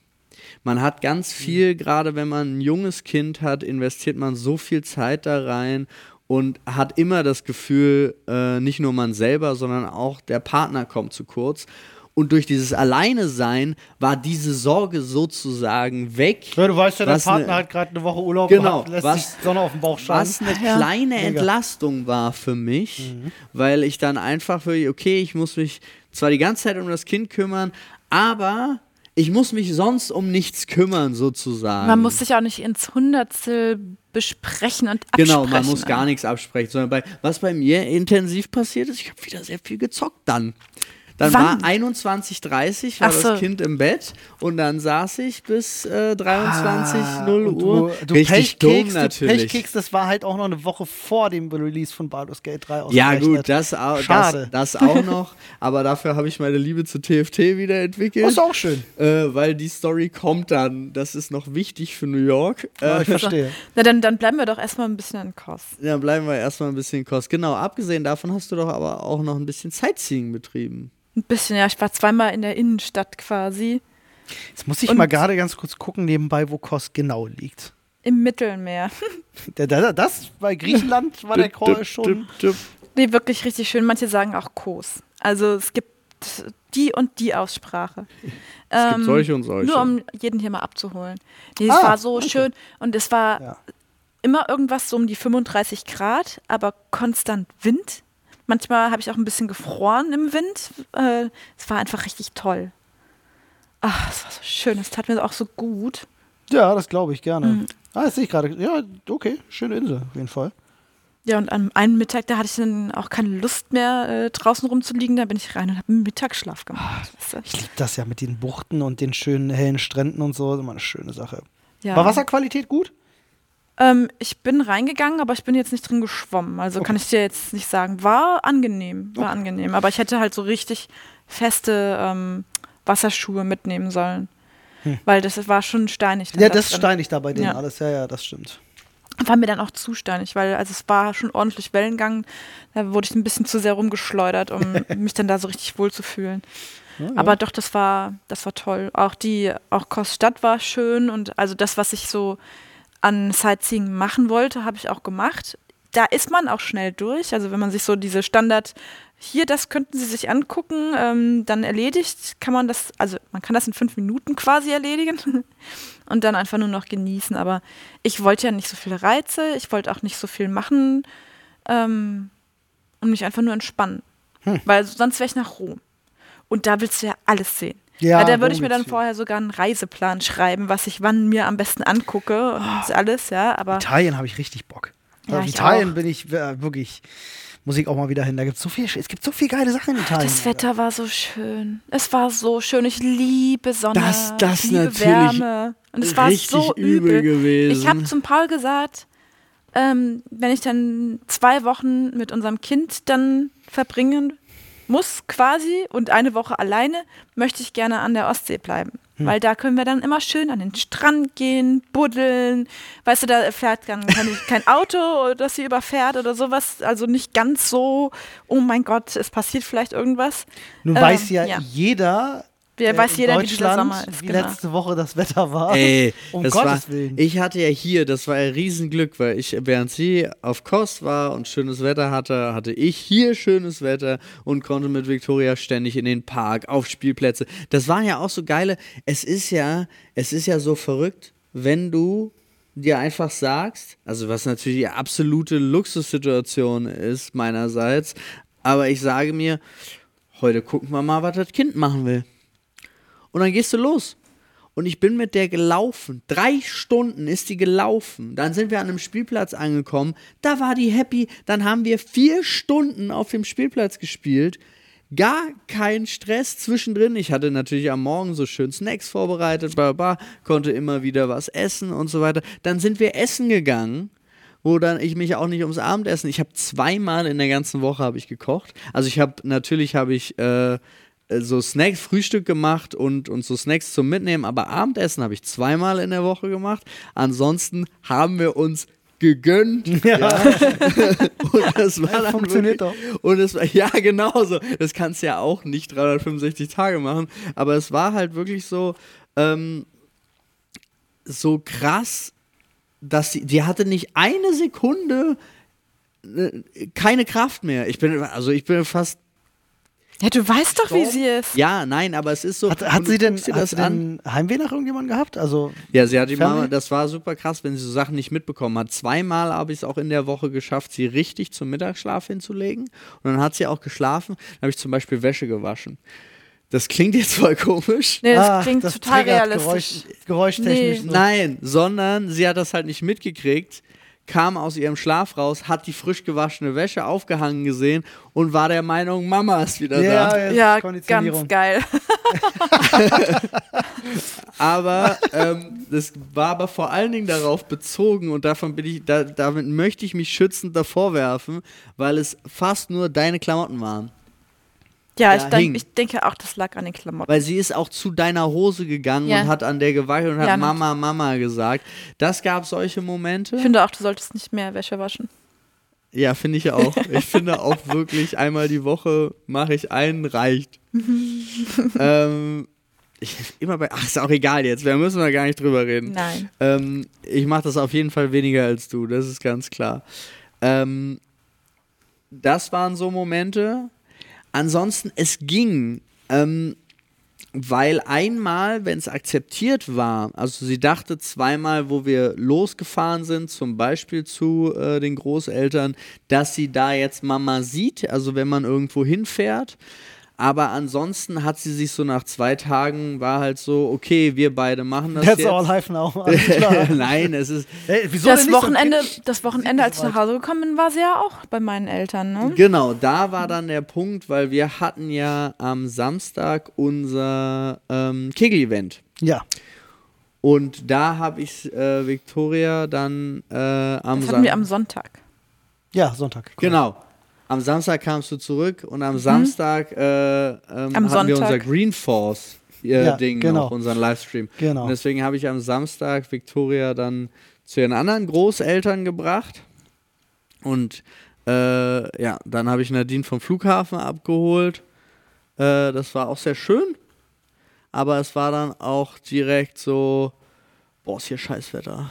B: Man hat ganz viel, gerade wenn man ein junges Kind hat, investiert man so viel Zeit da rein und hat immer das Gefühl, äh, nicht nur man selber, sondern auch der Partner kommt zu kurz. Und durch dieses Alleine-Sein war diese Sorge sozusagen weg.
A: Ja, du weißt ja, dein
B: Was
A: Partner
B: ne-
A: hat gerade eine Woche Urlaub
B: Genau,
A: gehabt, lässt
B: was-
A: sich Sonne auf dem Bauch scheinen.
B: Was eine
C: Ja.
B: kleine
A: Mega.
B: Entlastung war für mich, weil ich dann einfach für, okay, ich muss mich zwar die ganze Zeit um das Kind kümmern, aber ich muss mich sonst um nichts kümmern, sozusagen.
C: Man muss sich auch nicht ins Hundertstel besprechen und absprechen.
B: Genau, man muss gar nichts absprechen, sondern bei, was bei mir intensiv passiert ist, ich habe wieder sehr viel gezockt dann. Dann
C: Wann?
B: war 21.30 war
C: Ach so.
B: das Kind im Bett und dann saß ich bis äh, 23,
A: Ah,
B: 0
A: und
B: Uhr.
A: Du, du
B: Richtig dumm natürlich.
A: Pechkeks, das war halt auch noch eine Woche vor dem Release von Baldur's Gate 3
B: Ja, gut, das, au- das,
A: Schade.
B: das auch noch. Aber dafür habe ich meine Liebe zu TFT wieder entwickelt.
A: Das ist auch schön.
B: Äh, weil die Story kommt dann. Das ist noch wichtig für New York.
A: Ja,
B: Äh,
A: ich verstehe.
C: Na, dann, dann bleiben wir doch erstmal ein bisschen in Kost.
B: dann bleiben wir erstmal ein bisschen kost. Genau, abgesehen davon hast du doch aber auch noch ein bisschen Sightseeing betrieben.
C: Ein bisschen, ja. Ich war zweimal in der Innenstadt quasi.
A: Jetzt muss ich
C: Und-
A: mal gerade ganz kurz gucken, nebenbei, wo Kos genau liegt.
C: Im Mittelmeer.
A: Das bei Griechenland war der Call schon.
C: Nee, wirklich richtig schön. Manche sagen auch Kos. Also es gibt die und die Aussprache.
B: Es gibt solche und solche.
C: Nur um jeden hier mal abzuholen. Nee, es
A: Ah,
C: war so
A: okay.
C: schön und es war
A: Ja.
C: immer irgendwas so um die 35 Grad, aber konstant Wind. Manchmal habe ich auch ein bisschen gefroren im Wind. Äh, es war einfach richtig toll. Ach, es war so schön. Es tat mir auch so gut.
A: Ja, das glaube ich gerne.
C: Mhm.
A: Ah, das sehe ich gerade. Ja, okay, schöne Insel auf jeden Fall.
C: Ja, und an einem Mittag, da hatte ich dann auch keine Lust mehr, äh, draußen rumzuliegen. Da bin ich rein und habe einen Mittagsschlaf gemacht. du?
A: Ich liebe das ja mit den Buchten und den schönen hellen Stränden und so. Das ist immer eine schöne Sache.
C: Ja.
A: War Wasserqualität gut?
C: Ähm, ich bin reingegangen, aber ich bin jetzt nicht drin geschwommen. Also kann ich dir jetzt nicht sagen. War angenehm, war angenehm. Aber ich hätte halt so richtig feste ähm, Wasserschuhe mitnehmen sollen. Weil das war schon steinig.
A: Hm. Ja,
C: da
A: das ist steinig da bei denen
C: Ja.
A: alles. Ja, ja, das stimmt.
C: War mir dann auch zu steinig, weil also es war schon ordentlich Wellengang. Da wurde ich ein bisschen zu sehr rumgeschleudert, um mich dann da so richtig wohl zu fühlen. Aber doch, das war, das war toll. Auch die, auch Koststadt war schön und also das, was ich so an Sightseeing machen wollte, habe ich auch gemacht. Da ist man auch schnell durch. Also wenn man sich so diese Standard, hier, das könnten Sie sich angucken, ähm, dann erledigt, kann man das, also man kann das in fünf Minuten quasi erledigen und dann einfach nur noch genießen. Aber ich wollte ja nicht so viele Reize, ich wollte auch nicht so viel machen ähm, und mich einfach nur entspannen. Weil sonst wäre ich nach Rom. Und da willst du ja alles sehen.
A: Ja,
C: Ja, da würde ich mir dann vorher sogar einen Reiseplan schreiben, was ich wann mir am besten angucke und alles, ja, aber
A: Italien habe ich richtig Bock.
C: Ja, ich
A: Italien
C: auch.
A: bin ich äh, wirklich, muss ich auch mal wieder hin. Da gibt so viel, es gibt so viel geile Sachen in Italien.
C: das Wetter war so schön. Es war so schön. Ich liebe Sonne.
B: Das- das
C: ich liebe
B: natürlich
C: Wärme. Und es war so
B: übel
C: übel.
B: gewesen.
C: Ich habe zum Paul gesagt, ähm, wenn ich dann zwei Wochen mit unserem Kind dann verbringen muss quasi und eine Woche alleine, möchte ich gerne an der Ostsee bleiben. Weil da können wir dann immer schön an den Strand gehen, buddeln. Weißt du, da fährt dann kein, kein Auto, das sie überfährt oder sowas. Also nicht ganz so, oh mein Gott, es passiert vielleicht irgendwas.
A: Nun
C: Ähm,
A: weiß ja,
C: ja.
A: jeder,
C: Wer weiß
A: in
C: jeder, wie dieser
A: Deutschland,
C: Sommer ist.
A: wie
C: Genau.
A: letzte Woche das Wetter war.
B: Ey,
A: um
B: das
A: Gottes
B: war,
A: Willen.
B: ich hatte ja hier, das war ein Riesenglück, weil ich, während sie auf Kost war und schönes Wetter hatte, hatte ich hier schönes Wetter und konnte mit Victoria ständig in den Park, auf Spielplätze. Das waren ja auch so geile, es ist ja, es ist ja so verrückt, wenn du dir einfach sagst, also was natürlich die absolute Luxussituation ist meinerseits, aber ich sage mir, heute gucken wir mal, was das Kind machen will. Und dann gehst du los. Und ich bin mit der gelaufen. Drei Stunden ist die gelaufen. Dann sind wir an einem Spielplatz angekommen. Da war die happy. Dann haben wir vier Stunden auf dem Spielplatz gespielt. Gar kein Stress zwischendrin. Ich hatte natürlich am Morgen so schön Snacks vorbereitet, bla bla, konnte immer wieder was essen und so weiter. Dann sind wir essen gegangen wo dann ich mich auch nicht ums Abendessen. Ich habe zweimal in der ganzen Woche habe ich gekocht. Also ich habe natürlich habe ich äh, so Snacks, Frühstück gemacht und, und so Snacks zum Mitnehmen, aber Abendessen habe ich zweimal in der Woche gemacht. Ansonsten haben wir uns gegönnt. Ja. und das war dann
A: Funktioniert
B: wirklich, Und es war, ja, genau so. Das kannst du ja auch nicht 365 Tage machen. Aber es war halt wirklich so, ähm, so krass, dass die, die hatte nicht eine Sekunde äh, keine Kraft mehr. Ich bin, also ich bin fast.
C: Ja, du weißt doch, wie sie ist.
B: Ja, nein, aber es ist so.
A: Hat, hat sie denn,
B: dir
A: hat
B: das
A: sie
B: an.
A: denn Heimweh nach irgendjemandem gehabt? Also,
B: Ja, sie hat? Mama, das war super krass, wenn sie so Sachen nicht mitbekommen hat. Zweimal habe ich es auch in der Woche geschafft, sie richtig zum Mittagsschlaf hinzulegen. Und dann hat sie auch geschlafen. Dann habe ich zum Beispiel Wäsche gewaschen. Das klingt jetzt voll komisch.
C: Nee, das
A: Ah,
C: klingt
A: das
C: total realistisch.
A: Geräusch, geräuschtechnisch.
C: Nee.
A: so.
B: Nein, sondern sie hat das halt nicht mitgekriegt, kam aus ihrem Schlaf raus, hat die frisch gewaschene Wäsche aufgehangen gesehen und war der Meinung, Mama ist wieder
A: Ja,
B: da.
A: ja,
C: ganz geil.
B: Aber ähm, das war aber vor allen Dingen darauf bezogen und davon bin ich, da, damit möchte ich mich schützend davor werfen, weil es fast nur deine Klamotten waren.
C: Ja, ich, denk, ich denke auch, das lag an den Klamotten.
B: Weil sie ist auch zu deiner Hose gegangen
C: Ja.
B: und hat an der gewackelt und hat
C: Ja,
B: Mama, Mama gesagt. Das gab solche Momente.
C: Ich finde auch, du solltest nicht mehr Wäsche waschen.
B: Ja, finde ich auch. Ich finde auch wirklich, einmal die Woche mache ich einen, reicht. ähm, ich, immer bei, ach, ist auch egal jetzt, wir müssen da gar nicht drüber reden.
C: Nein.
B: Ähm, ich mache das auf jeden Fall weniger als du, das ist ganz klar. Ähm, das waren so Momente. Ansonsten, es ging. Ähm, weil einmal, wenn es akzeptiert war, also sie dachte zweimal, wo wir losgefahren sind, zum Beispiel zu äh, den Großeltern, dass sie da jetzt Mama sieht, also wenn man irgendwo hinfährt. Aber ansonsten hat sie sich so nach zwei Tagen, war halt so, okay, wir beide machen das
A: That's
B: jetzt.
A: all life now. Alles klar.
B: Nein, es ist,
A: Hey, wieso
C: Das
A: denn nicht so-
C: Wochenende, das Wochenende, als ich nach Hause gekommen bin, war sie ja auch bei meinen Eltern. Ne?
B: Genau, da war dann der Punkt, weil wir hatten ja am Samstag unser ähm, Kegel-Event.
A: Ja.
B: Und da habe ich äh, Victoria dann äh, am
C: Das hatten wir
B: Sam-
C: am Sonntag.
A: Ja, Sonntag.
B: Genau. Am Samstag kamst du zurück und am Samstag äh, ähm,
C: Mhm. Am
B: hatten wir unser Green Force äh,
A: Ja,
B: Ding
A: genau.
B: noch, unseren Livestream.
A: Genau.
B: Und deswegen habe ich am Samstag Victoria dann zu ihren anderen Großeltern gebracht. Und äh, ja, dann habe ich Nadine vom Flughafen abgeholt. Äh, das war auch sehr schön. Aber es war dann auch direkt so, boah, ist hier Scheißwetter.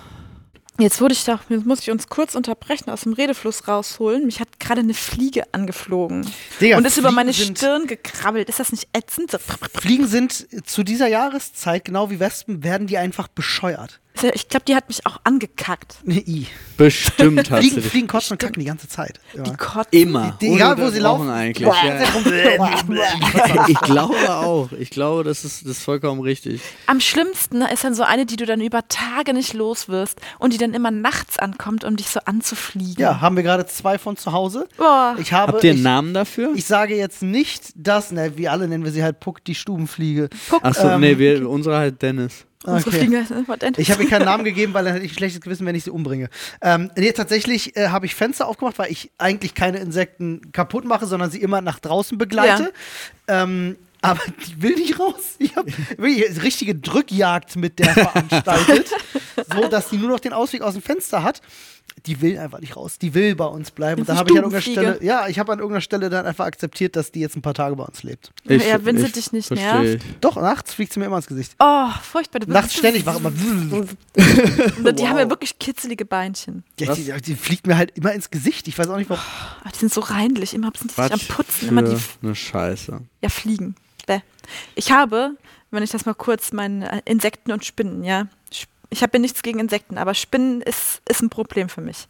C: Jetzt wurde ich doch, jetzt muss ich uns kurz unterbrechen, aus dem Redefluss rausholen. Mich hat gerade eine Fliege angeflogen
A: Digga,
C: und ist über
A: Fliegen
C: meine
A: sind-
C: Stirn gekrabbelt. Ist das nicht ätzend?
A: Fliegen sind zu dieser Jahreszeit, genau wie Wespen, werden die einfach bescheuert.
C: Ich glaube, die hat mich auch angekackt.
A: I.
B: Bestimmt hast
A: Fliegen,
B: du dich.
A: fliegen, kotzen und kacken die ganze Zeit.
C: Die
A: Ja.
C: kotzen.
B: Immer.
A: Die- egal, wo sie laufen.
B: eigentlich. Ja. ich glaube auch. Ich glaube, das ist, das ist vollkommen richtig.
C: Am schlimmsten ist dann so eine, die du dann über Tage nicht los wirst und die dann immer nachts ankommt, um dich so anzufliegen.
A: ja, haben wir gerade zwei von zu Hause.
C: Boah.
A: Ich habe,
B: Habt ihr einen
A: ich,
B: Namen dafür?
A: ich sage jetzt nicht, dass, ne, wie alle nennen wir sie halt Puck, die Stubenfliege.
C: Guck,
B: Achso,
A: ähm,
B: nee, wir, unsere halt Dennis.
C: Unsere
A: okay. Ich habe ihr keinen Namen gegeben, weil dann hätte ich ein schlechtes Gewissen, wenn ich sie umbringe. Ähm, nee, tatsächlich äh, habe ich Fenster aufgemacht, weil ich eigentlich keine Insekten kaputt mache, sondern sie immer nach draußen begleite. Ähm, aber die will nicht raus. Ich habe wirklich richtige Drückjagd mit der veranstaltet, so dass sie nur noch den Ausweg aus dem Fenster hat. Die will einfach nicht raus. Die will bei uns bleiben. Und
C: ist
A: habe ich an irgendeiner. Stelle, ja, ich habe an irgendeiner Stelle dann einfach akzeptiert, dass die jetzt ein paar Tage bei uns lebt.
C: Ja, wenn sie dich nicht nervt.
B: ich.
A: Doch, nachts fliegt sie mir immer ins Gesicht.
C: Oh, furchtbar.
A: Nachts ständig, wach immer.
C: Die haben ja wirklich kitzelige Beinchen.
A: Ja, die, die fliegt mir halt immer ins Gesicht. Ich weiß auch nicht, warum.
C: Ah, die sind so reinlich. Immer sind die sich am Putzen. Immer die
B: eine Scheiße.
C: Ja, Fliegen. Bäh. Ich habe, wenn ich das mal kurz, meine äh, Insekten und Spinnen, ja. Ich habe ja nichts gegen Insekten, aber Spinnen ist, ist ein Problem für mich.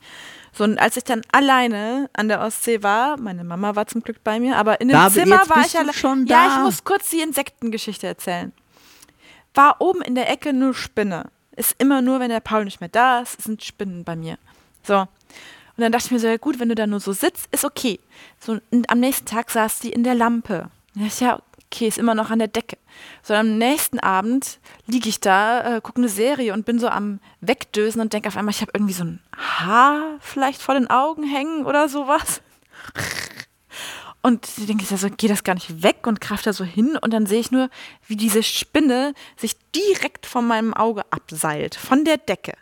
C: So, und als ich dann alleine an der Ostsee war, meine Mama war zum Glück bei mir, aber in dem
B: Da,
C: Zimmer war ich
B: schon
C: Ja,
B: da.
C: ich muss kurz die Insektengeschichte erzählen. War oben in der Ecke eine Spinne. Ist immer nur, wenn der Paul nicht mehr da ist, sind Spinnen bei mir. So. Und dann dachte ich mir so, ja gut, wenn du da nur so sitzt, ist okay. So, und am nächsten Tag saß die in der Lampe. Ja, ja okay, ist immer noch an der Decke. So, am nächsten Abend liege ich da, äh, gucke eine Serie und bin so am Wegdösen und denke auf einmal, ich habe irgendwie so ein Haar vielleicht vor den Augen hängen oder sowas. Und ich denke ich so, geht das gar nicht weg und greife da so hin und dann sehe ich nur, wie diese Spinne sich direkt von meinem Auge abseilt, von der Decke.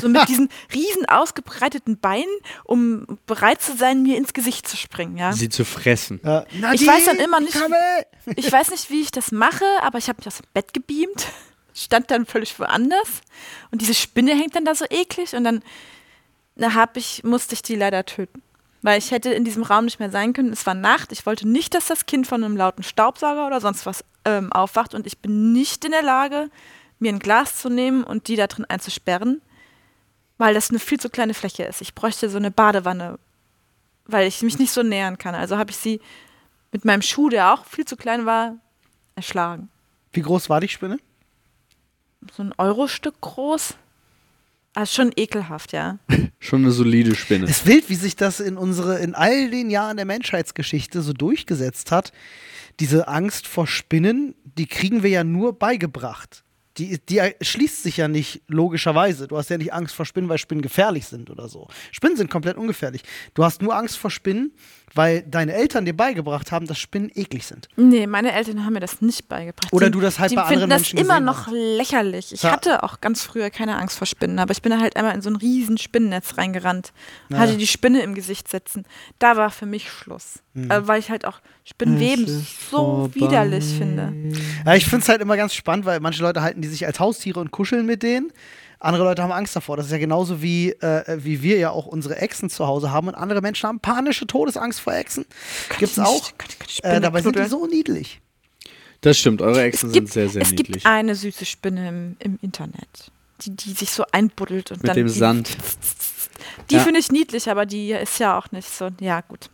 C: So mit diesen riesen ausgebreiteten Beinen, um bereit zu sein, mir ins Gesicht zu springen, ja.
B: Sie zu fressen.
A: Äh,
C: Ich weiß dann immer nicht,
A: Komme!
C: Ich weiß nicht, wie ich das mache, aber ich habe mich aus dem Bett gebeamt, stand dann völlig woanders und diese Spinne hängt dann da so eklig und dann hab ich, musste ich die leider töten. Weil ich hätte in diesem Raum nicht mehr sein können. Es war Nacht. Ich wollte nicht, dass das Kind von einem lauten Staubsauger oder sonst was ähm, aufwacht. Und ich bin nicht in der Lage, mir ein Glas zu nehmen und die da drin einzusperren, weil das eine viel zu kleine Fläche ist. Ich bräuchte so eine Badewanne, weil ich mich nicht so nähern kann. Also habe ich sie mit meinem Schuh, der auch viel zu klein war, erschlagen.
A: Wie groß war die Spinne?
C: So ein Euro-Stück groß. Also schon ekelhaft, ja.
B: Schon eine solide Spinne.
A: Es ist wild, wie sich das in unsere, in all den Jahren der Menschheitsgeschichte so durchgesetzt hat. Diese Angst vor Spinnen, die kriegen wir ja nur beigebracht. Die, die schließt sich ja nicht logischerweise. Du hast ja nicht Angst vor Spinnen, weil Spinnen gefährlich sind oder so. Spinnen sind komplett ungefährlich. Du hast nur Angst vor Spinnen, weil deine Eltern dir beigebracht haben, dass Spinnen eklig sind.
C: Nee, meine Eltern haben mir das nicht beigebracht.
A: Oder du das halt
C: die
A: bei anderen
C: finden das
A: Menschen
C: immer
A: gesehen
C: noch lächerlich. Ich
A: Ja.
C: hatte auch ganz früher keine Angst vor Spinnen, aber ich bin da halt einmal in so ein riesen Spinnennetz reingerannt.
A: Ja.
C: Hatte die Spinne im Gesicht sitzen. Da war für mich Schluss.
A: Mhm.
C: Äh, weil ich halt auch Spinnenweben so widerlich finde.
A: Ja, ich finde es halt immer ganz spannend, weil manche Leute halten die sich als Haustiere und kuscheln mit denen. Andere Leute haben Angst davor. Das ist ja genauso wie, äh, wie wir ja auch unsere Echsen zu Hause haben. Und andere Menschen haben panische Todesangst vor Echsen. Gibt's
C: ich nicht-
A: auch.
C: kann ich- kann ich
A: Äh, dabei sind die so niedlich.
B: Das stimmt, eure Echsen
C: Es
B: sind
C: gibt,
B: sehr, sehr
C: es
B: niedlich.
C: gibt eine süße Spinne im, im Internet, die, die sich so einbuddelt und
B: Mit
C: dann
B: dem
C: die,
B: Sand.
C: Die
B: Ja.
C: finde ich niedlich, aber die ist ja auch nicht so. Ja, gut.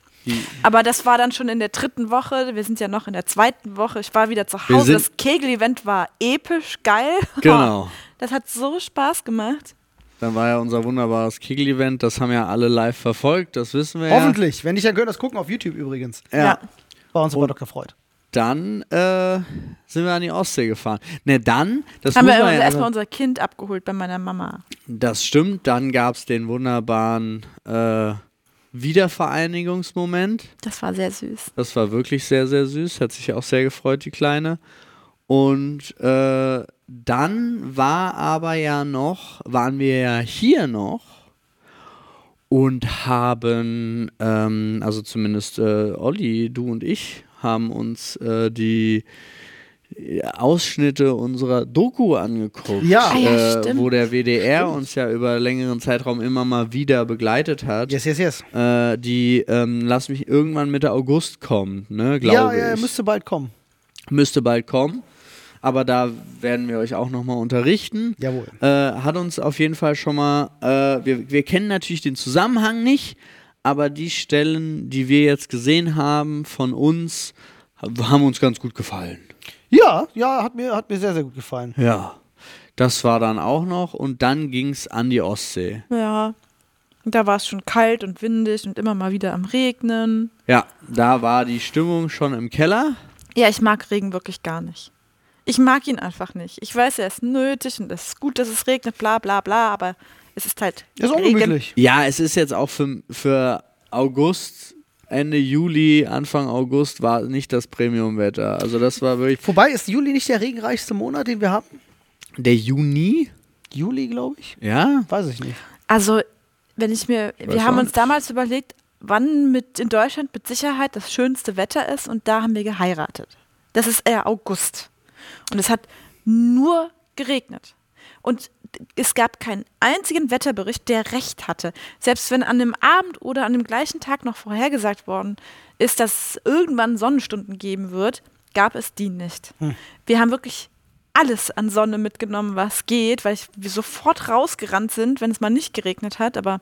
C: Aber das war dann schon in der dritten Woche. Wir sind ja noch in der zweiten Woche. Ich war wieder zu Hause. Das Kegel-Event war episch geil.
B: genau.
C: Das hat so Spaß gemacht.
B: Dann war ja unser wunderbares Kegel-Event. Das haben ja alle live verfolgt. Das wissen wir
A: Hoffentlich. Wenn nicht, dann könnt ihr das gucken auf YouTube übrigens.
B: ja. ja.
A: Bei uns bei Dr. Freud.
B: Dann äh, sind wir an die Ostsee gefahren. Ne, dann, das
C: Haben wir
B: ja
C: erstmal unser Kind abgeholt bei meiner Mama.
B: Das stimmt. Dann gab es den wunderbaren äh, Wiedervereinigungsmoment.
C: Das war sehr süß.
B: Das war wirklich sehr, sehr süß. Hat sich auch sehr gefreut, die Kleine. Und äh, dann war aber ja noch, waren wir ja hier noch und haben, ähm, also zumindest äh, Olli, du und ich, haben uns äh, die Ausschnitte unserer Doku angeguckt,
A: Ja.
C: Ah ja,
B: äh,
C: stimmt.
B: wo der WDR uns ja über längeren Zeitraum immer mal wieder begleitet hat.
A: Yes, yes, yes.
B: Äh, die ähm, lass mich irgendwann Mitte August kommen, ne,
A: Ja,
B: glaube
A: ja,
B: ich.
A: müsste bald kommen.
B: Müsste bald kommen. Aber da werden wir euch auch nochmal unterrichten.
A: Jawohl.
B: Äh, hat uns auf jeden Fall schon mal, äh, wir, wir kennen natürlich den Zusammenhang nicht, aber die Stellen, die wir jetzt gesehen haben von uns, haben uns ganz gut gefallen.
A: Ja, ja, hat mir, hat mir sehr, sehr gut gefallen.
B: Ja. Das war dann auch noch und dann ging es an die Ostsee.
C: Ja. Und da war es schon kalt und windig und immer mal wieder am Regnen.
B: Ja, da war die Stimmung schon im Keller.
C: Ja, ich mag Regen wirklich gar nicht. Ich mag ihn einfach nicht. Ich weiß, er ist nötig und es ist gut, dass es regnet, bla bla bla, aber es ist halt
A: Ist ungemütlich.
B: Ja, es ist jetzt auch für, für August, Ende Juli, Anfang August war nicht das Premiumwetter. Also das war wirklich
A: Wobei, ist Juli nicht der regenreichste Monat, den wir haben?
B: der Juni.
A: Juli, glaube ich.
B: Ja,
A: Weiß ich nicht.
C: Also Wenn ich mir,
B: Weiß
C: wir haben uns
B: nicht.
C: damals überlegt, wann mit in Deutschland mit Sicherheit das schönste Wetter ist und da haben wir geheiratet. Das ist eher August. Und es hat nur geregnet. Und es gab keinen einzigen Wetterbericht, der recht hatte. Selbst wenn an dem Abend oder an dem gleichen Tag noch vorhergesagt worden ist, dass es irgendwann Sonnenstunden geben wird, gab es die nicht. Wir haben wirklich alles an Sonne mitgenommen, was geht, weil ich, wir sofort rausgerannt sind, wenn es mal nicht geregnet hat. Aber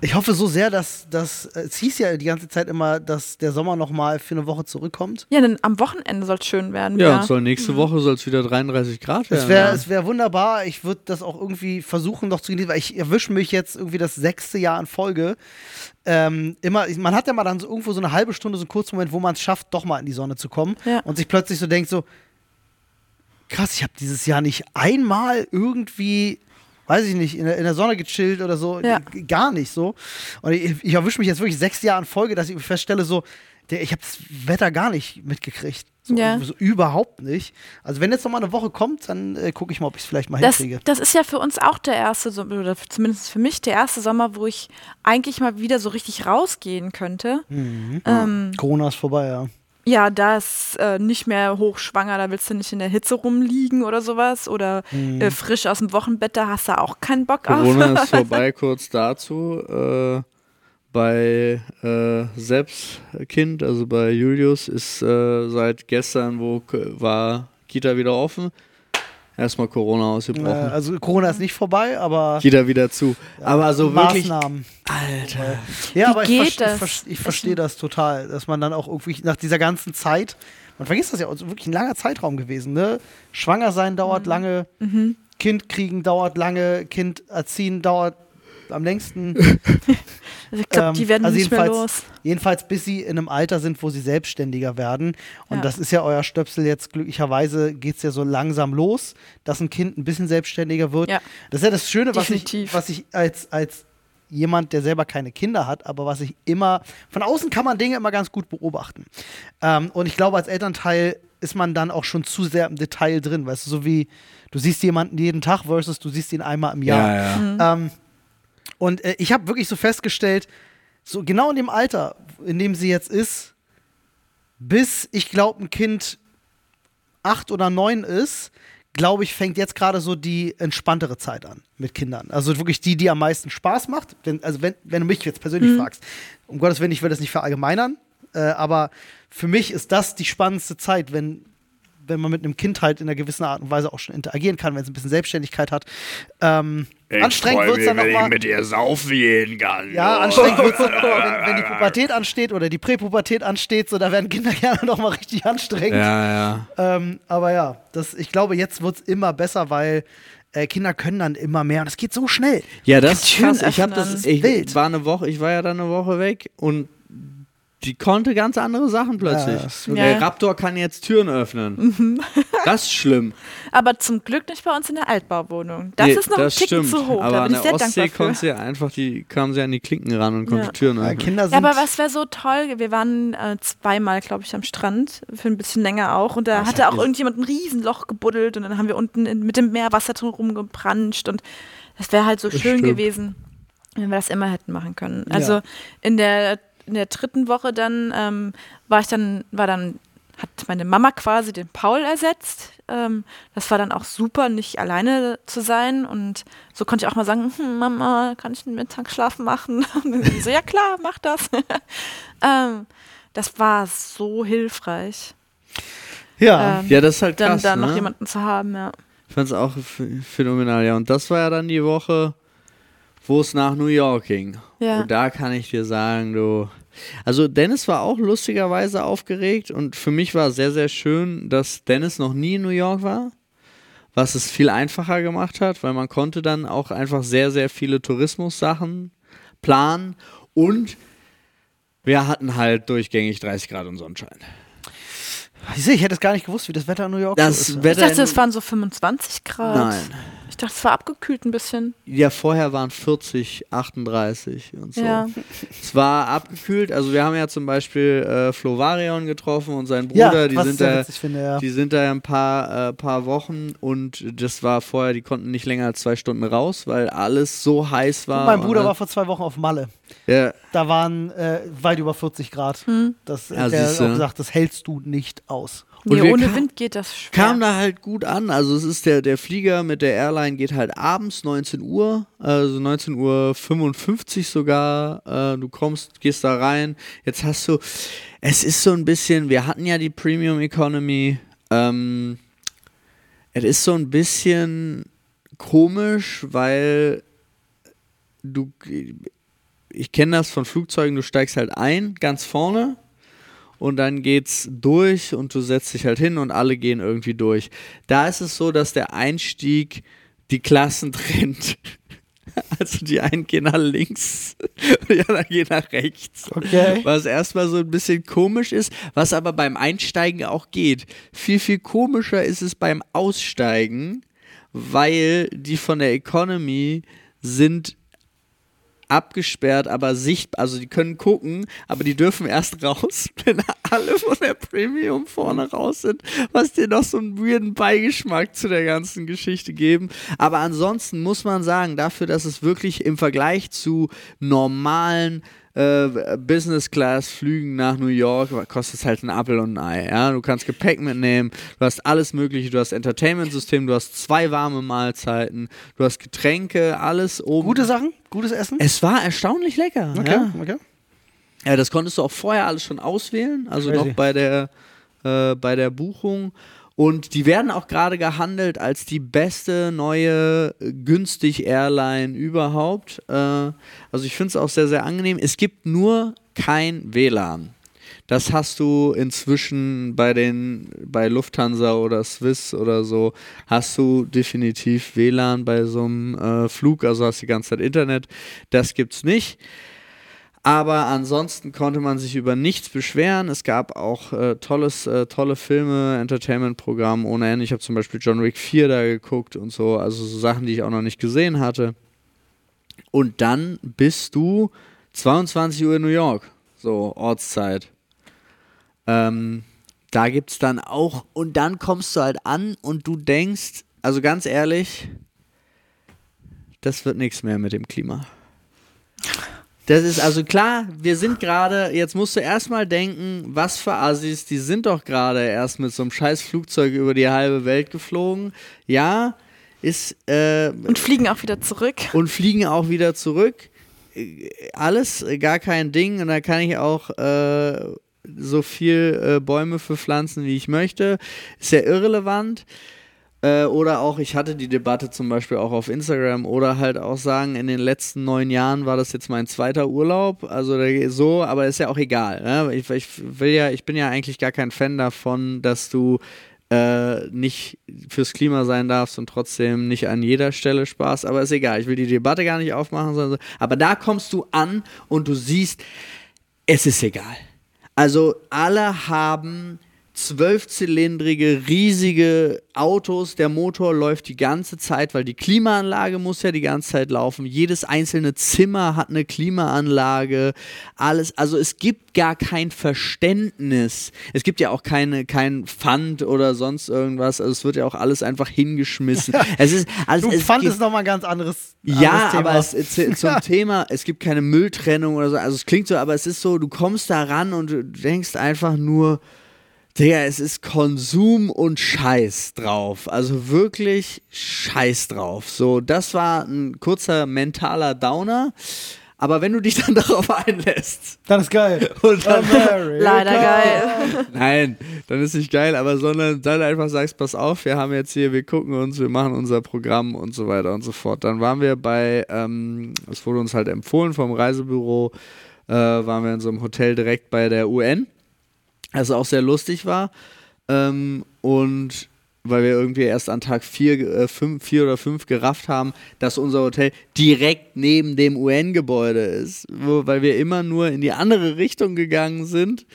A: Ich hoffe so sehr, dass das. Es hieß ja die ganze Zeit immer, dass der Sommer noch mal für eine Woche zurückkommt.
C: ja, dann am Wochenende soll es schön werden.
B: Ja,
C: Ja,
B: und soll nächste Woche soll es wieder 33 Grad werden.
A: Es wäre
B: ja.
A: es wär wunderbar. Ich würde das auch irgendwie versuchen noch zu genießen, weil ich erwische mich jetzt irgendwie das sechste Jahr in Folge. Ähm, immer, man hat ja mal dann so irgendwo so eine halbe Stunde, so einen kurzen Moment, wo man es schafft, doch mal in die Sonne zu kommen
C: Ja.
A: und sich plötzlich so denkt, so krass, ich habe dieses Jahr nicht einmal irgendwie, weiß ich nicht, in der, in der Sonne gechillt oder so,
C: Ja.
A: Gar nicht so. Und ich, ich erwische mich jetzt wirklich sechs Jahre in Folge, dass ich feststelle, so, der, ich habe das Wetter gar nicht mitgekriegt. So,
C: Ja.
A: so überhaupt nicht. Also wenn jetzt noch mal eine Woche kommt, dann äh, gucke ich mal, ob ich es vielleicht mal
C: Das,
A: hinkriege.
C: das ist ja für uns auch der erste oder zumindest für mich der erste Sommer, wo ich eigentlich mal wieder so richtig rausgehen könnte.
A: Mhm.
C: Ähm,
A: Corona ist vorbei, ja.
C: Ja, da ist äh, nicht mehr hochschwanger, da willst du nicht in der Hitze rumliegen oder sowas. Oder
A: Mhm.
C: äh, frisch aus dem Wochenbett, da hast du auch keinen Bock
B: Corona
C: auf.
B: ist vorbei, kurz dazu. Äh, bei äh, Seps Kind, also bei Julius, ist äh, seit gestern, wo war Kita wieder offen, erstmal Corona
A: Äh,
B: ausgebrochen.
A: also Corona ist nicht vorbei, aber
B: Kita wieder zu. Aber so wirklich.
A: Maßnahmen.
B: Alter.
A: Ja,
C: Wie
A: aber ich,
C: geht
A: ver- ich,
C: das?
A: ver- ich verstehe das total, dass man dann auch irgendwie nach dieser ganzen Zeit, man vergisst das ja, also wirklich ein langer Zeitraum gewesen, ne? Schwanger sein dauert
C: Mhm.
A: lange, Kind kriegen dauert lange, Kind erziehen dauert am längsten.
C: Ich glaube,
A: Ähm,
C: die werden
A: also
C: nicht mehr
A: jedenfalls-
C: los.
A: Jedenfalls, bis sie in einem Alter sind, wo sie selbstständiger werden. Und
C: Ja.
A: das ist ja euer Stöpsel jetzt glücklicherweise, geht es ja so langsam los, dass ein Kind ein bisschen selbstständiger wird.
C: Ja.
A: Das ist ja das Schöne, was ich, was ich als, als jemand, der selber keine Kinder hat, aber was ich immer, von außen kann man Dinge immer ganz gut beobachten. Ähm, und ich glaube, als Elternteil ist man dann auch schon zu sehr im Detail drin, weißt du, so wie du siehst jemanden jeden Tag versus du siehst ihn einmal im Jahr.
B: Ja, ja.
C: Mhm.
A: Ähm, und äh, ich habe wirklich so festgestellt, so genau in dem Alter, in dem sie jetzt ist, bis ich glaube, ein Kind acht oder neun ist, glaube ich, fängt jetzt gerade so die entspanntere Zeit an mit Kindern. Also wirklich die, die am meisten Spaß macht. Wenn, also wenn, wenn du mich jetzt persönlich fragst, um Gottes Willen, ich will das nicht verallgemeinern, äh, aber für mich ist das die spannendste Zeit, wenn, wenn man mit einem Kind halt in einer gewissen Art und Weise auch schon interagieren kann, wenn es ein bisschen Selbstständigkeit hat. Ähm, anstrengend wird es dann nochmal.
D: mit ihr saufen gehen kann.
A: Ja, anstrengend wird es dann wenn, wenn die Pubertät ansteht oder die Präpubertät ansteht, so da werden Kinder gerne noch mal richtig anstrengend.
B: Ja, ja.
A: Ähm, aber ja, das, ich glaube, jetzt wird es immer besser, weil äh, Kinder können dann immer mehr und es geht so schnell.
B: Ja, das ist krass. Ich habe das. Ich
A: Wild.
B: war eine Woche, ich war ja dann eine Woche weg und die konnte ganz andere Sachen plötzlich.
A: Ja, das
C: ist
B: Der Raptor kann jetzt Türen öffnen. Das ist schlimm.
C: Aber zum Glück nicht bei uns in der Altbauwohnung. Das
B: Nee,
C: ist noch ein Ticken
B: stimmt.
C: zu hoch.
B: Aber
C: da
B: an
C: bin ich
B: der
C: sehr
B: Ostsee
C: dankbar
B: konnte sie einfach, die kam sie an die Klinken ran und konnte
C: Ja.
B: Türen
A: Ja,
B: öffnen.
A: Kinder sind
C: Ja, aber was wäre so toll? Wir waren äh, zweimal, glaube ich, am Strand, für ein bisschen länger auch. Und da hatte auch irgendjemand ein Riesenloch gebuddelt und dann haben wir unten in, mit dem Meerwasser drin rumgepranscht. Und das wäre halt so schön
B: stimmt.
C: gewesen, wenn wir das immer hätten machen können. Also in der, in der dritten Woche dann ähm, war ich dann, war dann, hat meine Mama quasi den Paul ersetzt. Ähm, das war dann auch super, nicht alleine zu sein. Und so konnte ich auch mal sagen, hm, Mama, kann ich einen Mittagsschlaf machen? Und sie so, ja klar, mach das. ähm, das war so hilfreich,
A: ja.
C: ähm,
B: Ja, das ist halt
C: dann,
B: krass.
C: dann
B: ne?
C: noch jemanden zu haben, ja.
B: Ich fand es auch ph- phänomenal, ja. Und das war ja dann die Woche, wo es nach New York ging.
C: Ja.
B: Und da kann ich dir sagen, du. Also Dennis war auch lustigerweise aufgeregt und für mich war es sehr, sehr schön, dass Dennis noch nie in New York war, was es viel einfacher gemacht hat, weil man konnte dann auch einfach sehr, sehr viele Tourismussachen planen und wir hatten halt durchgängig 30 Grad und Sonnenschein.
A: Ich sehe, ich hätte es gar nicht gewusst, wie das Wetter in New York
B: Das
A: so ist.
B: Wetter
C: Ich dachte, es waren so 25 Grad.
B: Nein.
C: Ich dachte, es war abgekühlt ein bisschen.
B: Ja, vorher waren 40, 38 und so.
C: Ja.
B: Es war abgekühlt. Also wir haben ja zum Beispiel äh, Flovarion getroffen und seinen Bruder.
A: Ja,
B: die sind da,
A: finde, ja.
B: die sind da ein paar, äh, paar Wochen und das war vorher, die konnten nicht länger als zwei Stunden raus, weil alles so heiß war.
A: mein Bruder
B: und,
A: war vor zwei Wochen auf Malle.
B: ja,
A: Da waren äh, weit über 40 Grad. Das,
B: Ja,
A: der
B: siehste.
A: hat auch gesagt, das hältst du nicht aus.
B: Und
C: Nee, ohne
B: kam-
C: Wind geht das schwer.
B: kam da halt gut an. Also es ist der, der Flieger mit der Airline geht halt abends 19 Uhr, also 19 Uhr 55 sogar. Äh, du kommst, gehst da rein. Jetzt hast du, es ist so ein bisschen, wir hatten ja die Premium Economy. Ähm, es ist so ein bisschen komisch, weil du, ich kenne das von Flugzeugen, du steigst halt ein, ganz vorne und dann geht's durch und du setzt dich halt hin und alle gehen irgendwie durch. Da ist es so, dass der Einstieg die Klassen trennt. Also die einen gehen nach links und die anderen gehen nach rechts.
A: Okay.
B: Was erstmal so ein bisschen komisch ist, was aber beim Einsteigen auch geht. Viel, viel komischer ist es beim Aussteigen, weil die von der Economy sind abgesperrt, aber sichtbar, also die können gucken, aber die dürfen erst raus, wenn alle von der Premium vorne raus sind, was dir noch so einen weirden Beigeschmack zu der ganzen Geschichte geben. Aber ansonsten muss man sagen, dafür, dass es wirklich im Vergleich zu normalen äh, Business-Class-Flügen nach New York kostet es halt ein Apfel und ein Ei. Ja? Du kannst Gepäck mitnehmen, du hast alles Mögliche, du hast Entertainment-System, du hast zwei warme Mahlzeiten, du hast Getränke, alles oben.
A: Gute Sachen? Gutes Essen?
B: Es war erstaunlich lecker.
A: Okay,
B: Ja.
A: okay.
B: Ja, das konntest du auch vorher alles schon auswählen, also
A: Crazy.
B: noch bei der, äh, bei der Buchung. Und die werden auch gerade gehandelt als die beste neue äh, günstig Airline überhaupt. Äh, also ich finde es auch sehr, sehr angenehm. Es gibt nur kein WLAN. Das hast du inzwischen bei den bei Lufthansa oder Swiss oder so hast du definitiv WLAN bei so einem äh, Flug, also hast die ganze Zeit Internet. Das gibt's nicht. Aber ansonsten konnte man sich über nichts beschweren. Es gab auch äh, tolles, äh, tolle Filme, Entertainment-Programm ohne Ende. Ich habe zum Beispiel John Wick 4 da geguckt und so, also so Sachen, die ich auch noch nicht gesehen hatte. Und dann bist du 22 Uhr in New York, so Ortszeit. Ähm, da gibt es dann auch, und dann kommst du halt an und du denkst, also ganz ehrlich, das wird nichts mehr mit dem Klima. Das ist also klar, wir sind gerade, jetzt musst du erstmal denken, was für Assis, die sind doch gerade erst mit so einem scheiß Flugzeug über die halbe Welt geflogen. Ja, ist, äh,
C: Und fliegen auch wieder zurück.
B: und fliegen auch wieder zurück. Äh, Alles äh, gar kein Ding und da kann ich auch äh, so viel äh, Bäume für pflanzen, wie ich möchte. Ist ja irrelevant. Äh, oder auch, ich hatte die Debatte zum Beispiel auch auf Instagram oder halt auch sagen, in den letzten neun Jahren war das jetzt mein zweiter Urlaub. Also so, aber ist ja auch egal. Ne? Ich, ich will ja, ich bin ja eigentlich gar kein Fan davon, dass du äh, nicht fürs Klima sein darfst und trotzdem nicht an jeder Stelle Spaß. Aber ist egal, ich will die Debatte gar nicht aufmachen, sondern so. Aber da kommst du an und du siehst, es ist egal. Also alle haben zwölfzylindrige, riesige Autos. Der Motor läuft die ganze Zeit, weil die Klimaanlage muss ja die ganze Zeit laufen. Jedes einzelne Zimmer hat eine Klimaanlage. Alles, also es gibt gar kein Verständnis. Es gibt ja auch keine, kein Pfand oder sonst irgendwas. Also es wird ja auch alles einfach hingeschmissen. es ist, also
A: Du
B: es
A: fand
B: gibt-
A: es nochmal ein ganz anderes,
B: ja,
A: anderes Thema.
B: aber es, es, zum Thema, es gibt keine Mülltrennung oder so. Also es klingt so, aber es ist so, du kommst da ran und du denkst einfach nur, Digga, es ist Konsum und Scheiß drauf. Also wirklich Scheiß drauf. So, das war ein kurzer mentaler Downer. Aber wenn du dich dann darauf einlässt
A: Dann ist geil.
B: und dann.
C: Leider geil.
B: Nein, dann ist nicht geil, aber sondern dann einfach sagst, pass auf, wir haben jetzt hier, wir gucken uns, wir machen unser Programm und so weiter und so fort. Dann waren wir bei, ähm, es wurde uns halt empfohlen vom Reisebüro, äh, waren wir in so einem Hotel direkt bei der UN, was auch sehr lustig war. Ähm, und weil wir irgendwie erst an Tag vier, äh, fünf, vier oder fünf gerafft haben, dass unser Hotel direkt neben dem UN-Gebäude ist, wo, weil wir immer nur in die andere Richtung gegangen sind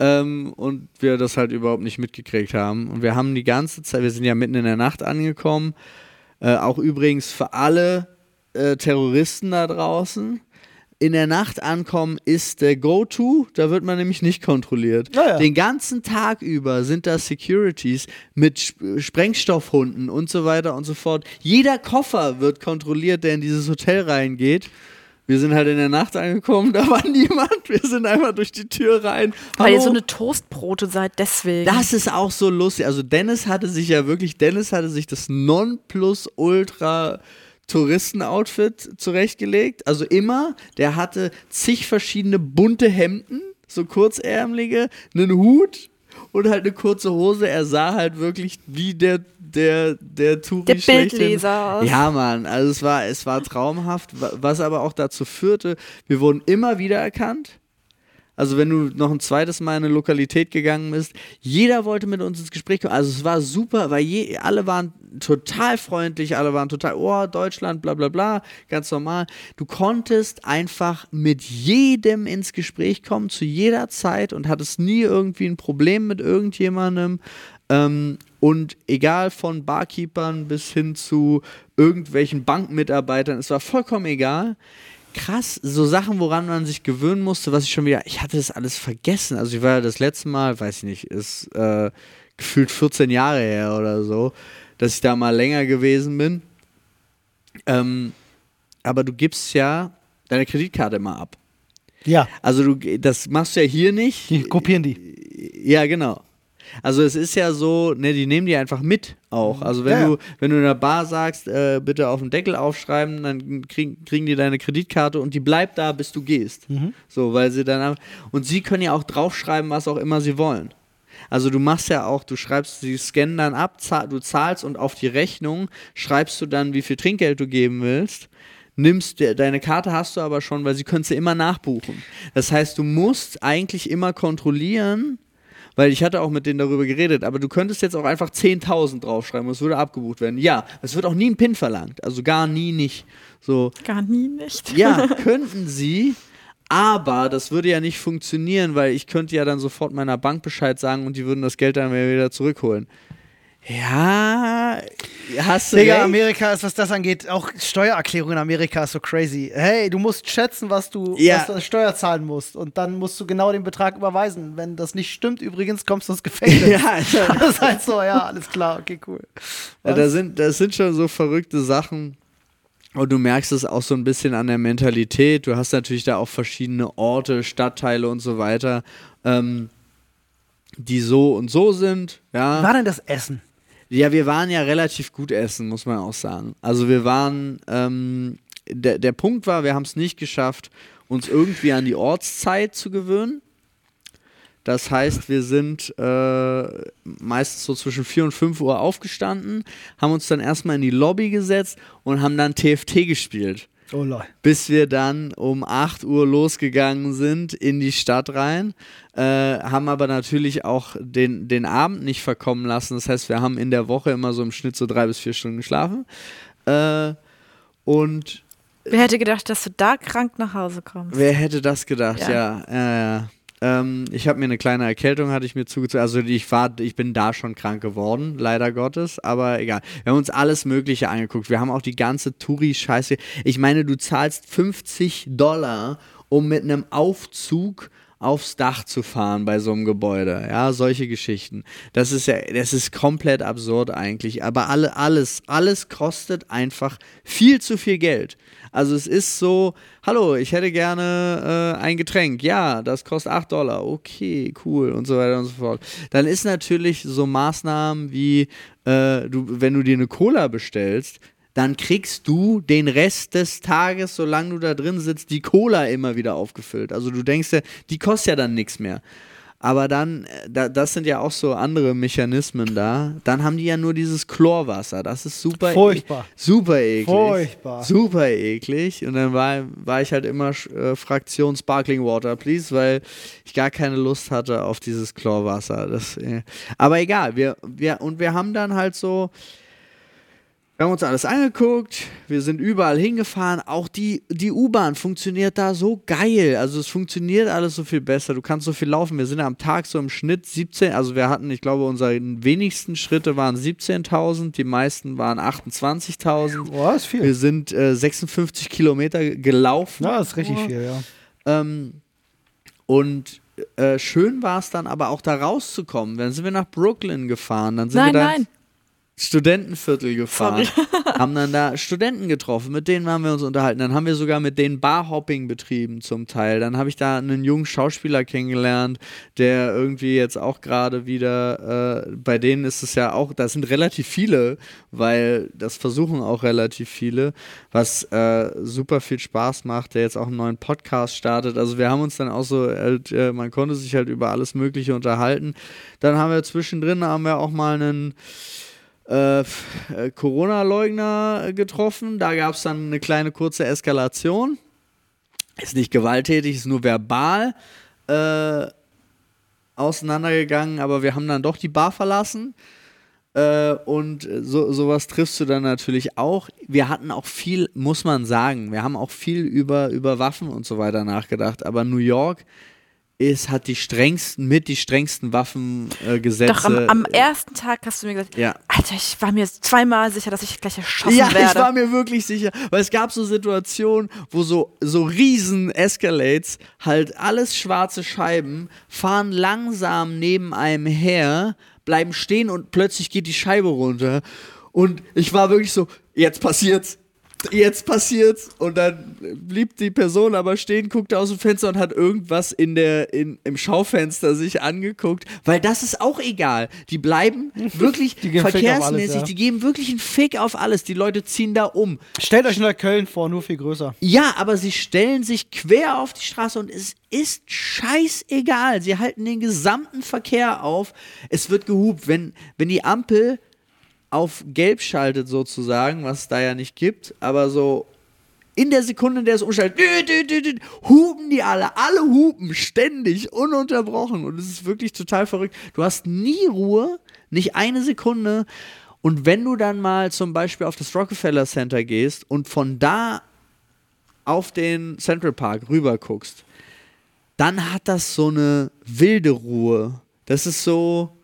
B: ähm, und wir das halt überhaupt nicht mitgekriegt haben. Und wir haben die ganze Zeit, wir sind ja mitten in der Nacht angekommen, Äh, auch übrigens für alle äh, Terroristen da draußen. In der Nacht ankommen ist der Go-To, da wird man nämlich nicht kontrolliert.
A: Ja, ja.
B: Den ganzen Tag über sind da Securities mit Sp Sprengstoffhunden und so weiter und so fort. Jeder Koffer wird kontrolliert, der in dieses Hotel reingeht. Wir sind halt in der Nacht angekommen, da war niemand. Wir sind einfach durch die Tür rein.
C: Weil ihr
B: Hallo?
C: so eine Toastbrote seid, deswegen.
B: Das ist auch so lustig. Also Dennis hatte sich ja wirklich, Dennis hatte sich das Nonplusultra Touristen-Outfit zurechtgelegt. Also immer, der hatte zig verschiedene bunte Hemden, so kurzärmelige, einen Hut und halt eine kurze Hose. Er sah halt wirklich wie der der der Touri
C: Der. Bildleser aus.
B: Ja, Mann, also es war es war traumhaft, wa- was aber auch dazu führte, wir wurden immer wieder erkannt. Also wenn du noch ein zweites Mal in eine Lokalität gegangen bist, jeder wollte mit uns ins Gespräch kommen. Also es war super, weil je, alle waren total freundlich, alle waren total, oh, Deutschland, bla bla bla, ganz normal. Du konntest einfach mit jedem ins Gespräch kommen, zu jeder Zeit und hattest nie irgendwie ein Problem mit irgendjemandem. Ähm, und egal von Barkeepern bis hin zu irgendwelchen Bankmitarbeitern, es war vollkommen egal krass, so Sachen, woran man sich gewöhnen musste, was ich schon wieder, ich hatte das alles vergessen. Also ich war ja das letzte Mal, weiß ich nicht, ist äh, gefühlt 14 Jahre her oder so, dass ich da mal länger gewesen bin. Ähm, aber du gibst ja deine Kreditkarte immer ab.
A: Ja,
B: Also du, das machst du ja hier nicht.
A: die kopieren die.
B: Ja, genau. Also es ist ja so, ne, die nehmen die einfach mit auch. Also wenn
A: Ja,
B: du, wenn du in der Bar sagst, äh, bitte auf den Deckel aufschreiben, dann krieg, kriegen die deine Kreditkarte und die bleibt da, bis du gehst.
A: Mhm.
B: So, weil sie dann und sie können ja auch draufschreiben, was auch immer sie wollen. Also du machst ja auch, du schreibst, sie scannen dann ab, zahl, du zahlst und auf die Rechnung schreibst du dann, wie viel Trinkgeld du geben willst. Nimmst de- deine Karte hast du aber schon, weil sie können sie immer nachbuchen. Das heißt, du musst eigentlich immer kontrollieren, weil ich hatte auch mit denen darüber geredet, aber du könntest jetzt auch einfach 10.000 draufschreiben und es würde abgebucht werden. Ja, es wird auch nie ein PIN verlangt, also gar nie nicht. So,
C: Gar nie nicht.
B: ja, könnten sie, aber das würde ja nicht funktionieren, weil ich könnte ja dann sofort meiner Bank Bescheid sagen und die würden das Geld dann wieder zurückholen. Ja, hast du
A: Digga,
B: recht.
A: Amerika ist, was das angeht, auch Steuererklärung in Amerika ist so crazy. Hey, du musst schätzen, was du,
B: Ja.
A: was du Steuer zahlen musst. Und dann musst du genau den Betrag überweisen. Wenn das nicht stimmt, übrigens, kommst du ins Gefängnis.
B: Ja, Alter.
A: Das ist halt so, ja, alles klar, okay, cool.
B: Ja, da sind, das sind schon so verrückte Sachen. Und du merkst es auch so ein bisschen an der Mentalität. Du hast natürlich da auch verschiedene Orte, Stadtteile und so weiter, ähm, die so und so sind. Ja.
A: Wie war denn das Essen?
B: Ja, wir waren ja relativ gut essen, muss man auch sagen. Also wir waren, ähm, der, der Punkt war, wir haben es nicht geschafft, uns irgendwie an die Ortszeit zu gewöhnen. Das heißt, wir sind äh, meistens so zwischen 4 und 5 Uhr aufgestanden, haben uns dann erstmal in die Lobby gesetzt und haben dann TFT gespielt
A: Oh
B: bis wir dann um 8 Uhr losgegangen sind in die Stadt rein, äh, haben aber natürlich auch den, den Abend nicht verkommen lassen. Das heißt, wir haben in der Woche immer so im Schnitt so drei bis vier Stunden geschlafen. Äh, und
C: Wer hätte gedacht, dass du da krank nach Hause kommst?
B: wer hätte das gedacht? Ja,
C: Ja.
B: ja, ja. Ähm, ich habe mir eine kleine Erkältung, hatte ich mir zugezogen. Also ich war, ich bin da schon krank geworden, leider Gottes, aber egal. Wir haben uns alles Mögliche angeguckt. Wir haben auch die ganze Touri-Scheiße. Ich meine, du zahlst 50 Dollar, um mit einem Aufzug aufs Dach zu fahren bei so einem Gebäude. Ja, solche Geschichten. Das ist ja, das ist komplett absurd eigentlich. Aber alle, alles, alles kostet einfach viel zu viel Geld. Also es ist so, hallo, ich hätte gerne äh, ein Getränk. Ja, das kostet 8 Dollar. Okay, cool und so weiter und so fort. Dann ist natürlich so Maßnahmen wie, äh, du, wenn du dir eine Cola bestellst, dann kriegst du den Rest des Tages, solange du da drin sitzt, die Cola immer wieder aufgefüllt. Also du denkst ja, die kostet ja dann nichts mehr. Aber dann, äh, da, das sind ja auch so andere Mechanismen da. Dann haben die ja nur dieses Chlorwasser. Das ist super, e-
A: Furchtbar.
B: super eklig.
A: Furchtbar.
B: Super eklig. Und dann war, war ich halt immer äh, Fraktion Sparkling Water, please, weil ich gar keine Lust hatte auf dieses Chlorwasser. Das, äh, aber egal, wir, wir, und wir haben dann halt so, Wir haben uns alles angeguckt, wir sind überall hingefahren. Auch die, die U-Bahn funktioniert da so geil. Also es funktioniert alles so viel besser. Du kannst so viel laufen. Wir sind ja am Tag so im Schnitt 17, also wir hatten, ich glaube, unsere wenigsten Schritte waren 17.000, die meisten waren 28.000.
A: Boah, ist viel.
B: Wir sind äh, 56 Kilometer gelaufen.
A: Ja, ist richtig viel, ja.
B: Ähm, und äh, schön war es dann aber auch da rauszukommen. Dann sind wir nach Brooklyn gefahren. Dann sind
C: Nein,
B: wir da
C: nein.
B: Studentenviertel gefahren, haben dann da Studenten getroffen, mit denen haben wir uns unterhalten. Dann haben wir sogar mit denen Barhopping betrieben zum Teil. Dann habe ich da einen jungen Schauspieler kennengelernt, der irgendwie jetzt auch gerade wieder, äh, bei denen ist es ja auch, da sind relativ viele, weil das versuchen auch relativ viele, was äh, super viel Spaß macht, der jetzt auch einen neuen Podcast startet. Also wir haben uns dann auch so, halt, äh, man konnte sich halt über alles Mögliche unterhalten. Dann haben wir zwischendrin, haben wir auch mal einen äh, äh, Corona-Leugner getroffen. Da gab es dann eine kleine kurze Eskalation. Ist nicht gewalttätig, ist nur verbal äh, auseinandergegangen, aber wir haben dann doch die Bar verlassen. Äh, und so, sowas triffst du dann natürlich auch. Wir hatten auch viel, muss man sagen, wir haben auch viel über, über Waffen und so weiter nachgedacht. Aber New York ist, hat die strengsten, mit die strengsten Waffengesetze.
C: Doch am, am ersten Tag hast du mir gesagt,
B: Ja.
C: Alter, ich war mir zweimal sicher, dass ich gleich erschossen
B: Ja,
C: werde.
B: ich war mir wirklich sicher, weil es gab so Situationen, wo so, so riesen Escalates, halt alles schwarze Scheiben, fahren langsam neben einem her, bleiben stehen und plötzlich geht die Scheibe runter. Und ich war wirklich so, jetzt passiert's. Jetzt passiert's und dann blieb die Person aber stehen, guckte aus dem Fenster und hat irgendwas in der, in, im Schaufenster sich angeguckt, weil das ist auch egal. Die bleiben wirklich
A: Die auf alles,
B: verkehrsmäßig,
A: ja.
B: die geben wirklich einen Fick auf alles. Die Leute ziehen da um.
A: Stellt euch Neukölln vor, nur viel größer.
B: Ja, aber sie stellen sich quer auf die Straße und es ist scheißegal. Sie halten den gesamten Verkehr auf. Es wird gehupt. Wenn, wenn die Ampel auf gelb schaltet sozusagen, was es da ja nicht gibt, aber so in der Sekunde, in der es umschaltet, hupen die alle. Alle hupen ständig, ununterbrochen. Und es ist wirklich total verrückt. Du hast nie Ruhe, nicht eine Sekunde. Und wenn du dann mal zum Beispiel auf das Rockefeller Center gehst und von da auf den Central Park rüber guckst, dann hat das so eine wilde Ruhe. Das ist so,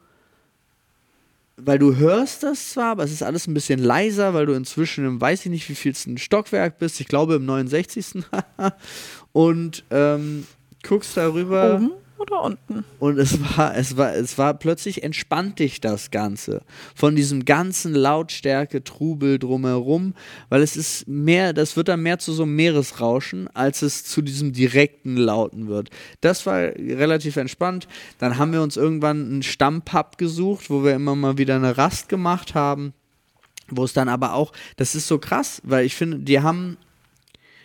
B: weil du hörst das zwar, aber es ist alles ein bisschen leiser, weil du inzwischen im weiß ich nicht wie vielsten Stockwerk bist. Ich glaube im 69. und ähm, guckst darüber.
C: Oben oder unten?
B: Und es war, es war, es war plötzlich entspannt dich das Ganze von diesem ganzen Lautstärke, Trubel drumherum, weil es ist mehr, das wird dann mehr zu so einem Meeresrauschen, als es zu diesem direkten Lauten wird. Das war relativ entspannt. Dann haben wir uns irgendwann einen Stammpub gesucht, wo wir immer mal wieder eine Rast gemacht haben. Wo es dann aber auch, das ist so krass, weil ich finde, die haben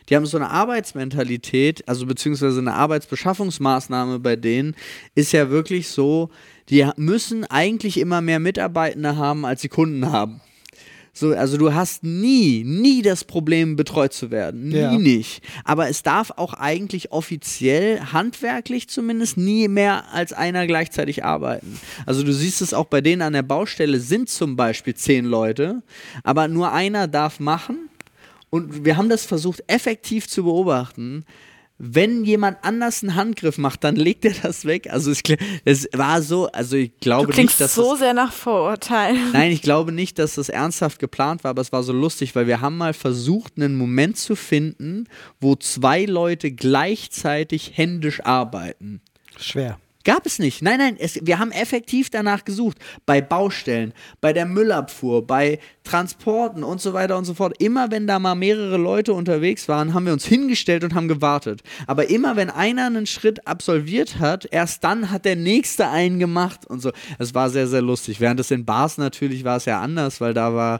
B: die haben so eine Arbeitsmentalität, also beziehungsweise eine Arbeitsbeschaffungsmaßnahme bei denen, ist ja wirklich so, die müssen eigentlich immer mehr Mitarbeitende haben, als sie Kunden haben. So, also du hast nie, nie das Problem, betreut zu werden. Nie
A: Ja.
B: nicht. Aber es darf auch eigentlich offiziell, handwerklich zumindest, nie mehr als einer gleichzeitig arbeiten. Also du siehst es auch bei denen an der Baustelle sind zum Beispiel zehn Leute, aber nur einer darf machen. Und wir haben das versucht, effektiv zu beobachten. Wenn jemand anders einen Handgriff macht, dann legt er das weg. Also es, es war so, also ich
C: Du
B: glaube
C: klingst
B: nicht, dass
C: so
B: das,
C: sehr nach Vorurteilen.
B: Nein, ich glaube nicht, dass das ernsthaft geplant war, aber es war so lustig, weil wir haben mal versucht, einen Moment zu finden, wo zwei Leute gleichzeitig händisch arbeiten.
A: Schwer.
B: Gab es nicht. Nein, nein, es, wir haben effektiv danach gesucht. Bei Baustellen, bei der Müllabfuhr, bei Transporten und so weiter und so fort. Immer wenn da mal mehrere Leute unterwegs waren, haben wir uns hingestellt und haben gewartet. Aber immer wenn einer einen Schritt absolviert hat, erst dann hat der nächste einen gemacht und so. Es war sehr, sehr lustig. Während es in Bars natürlich war es ja anders, weil da war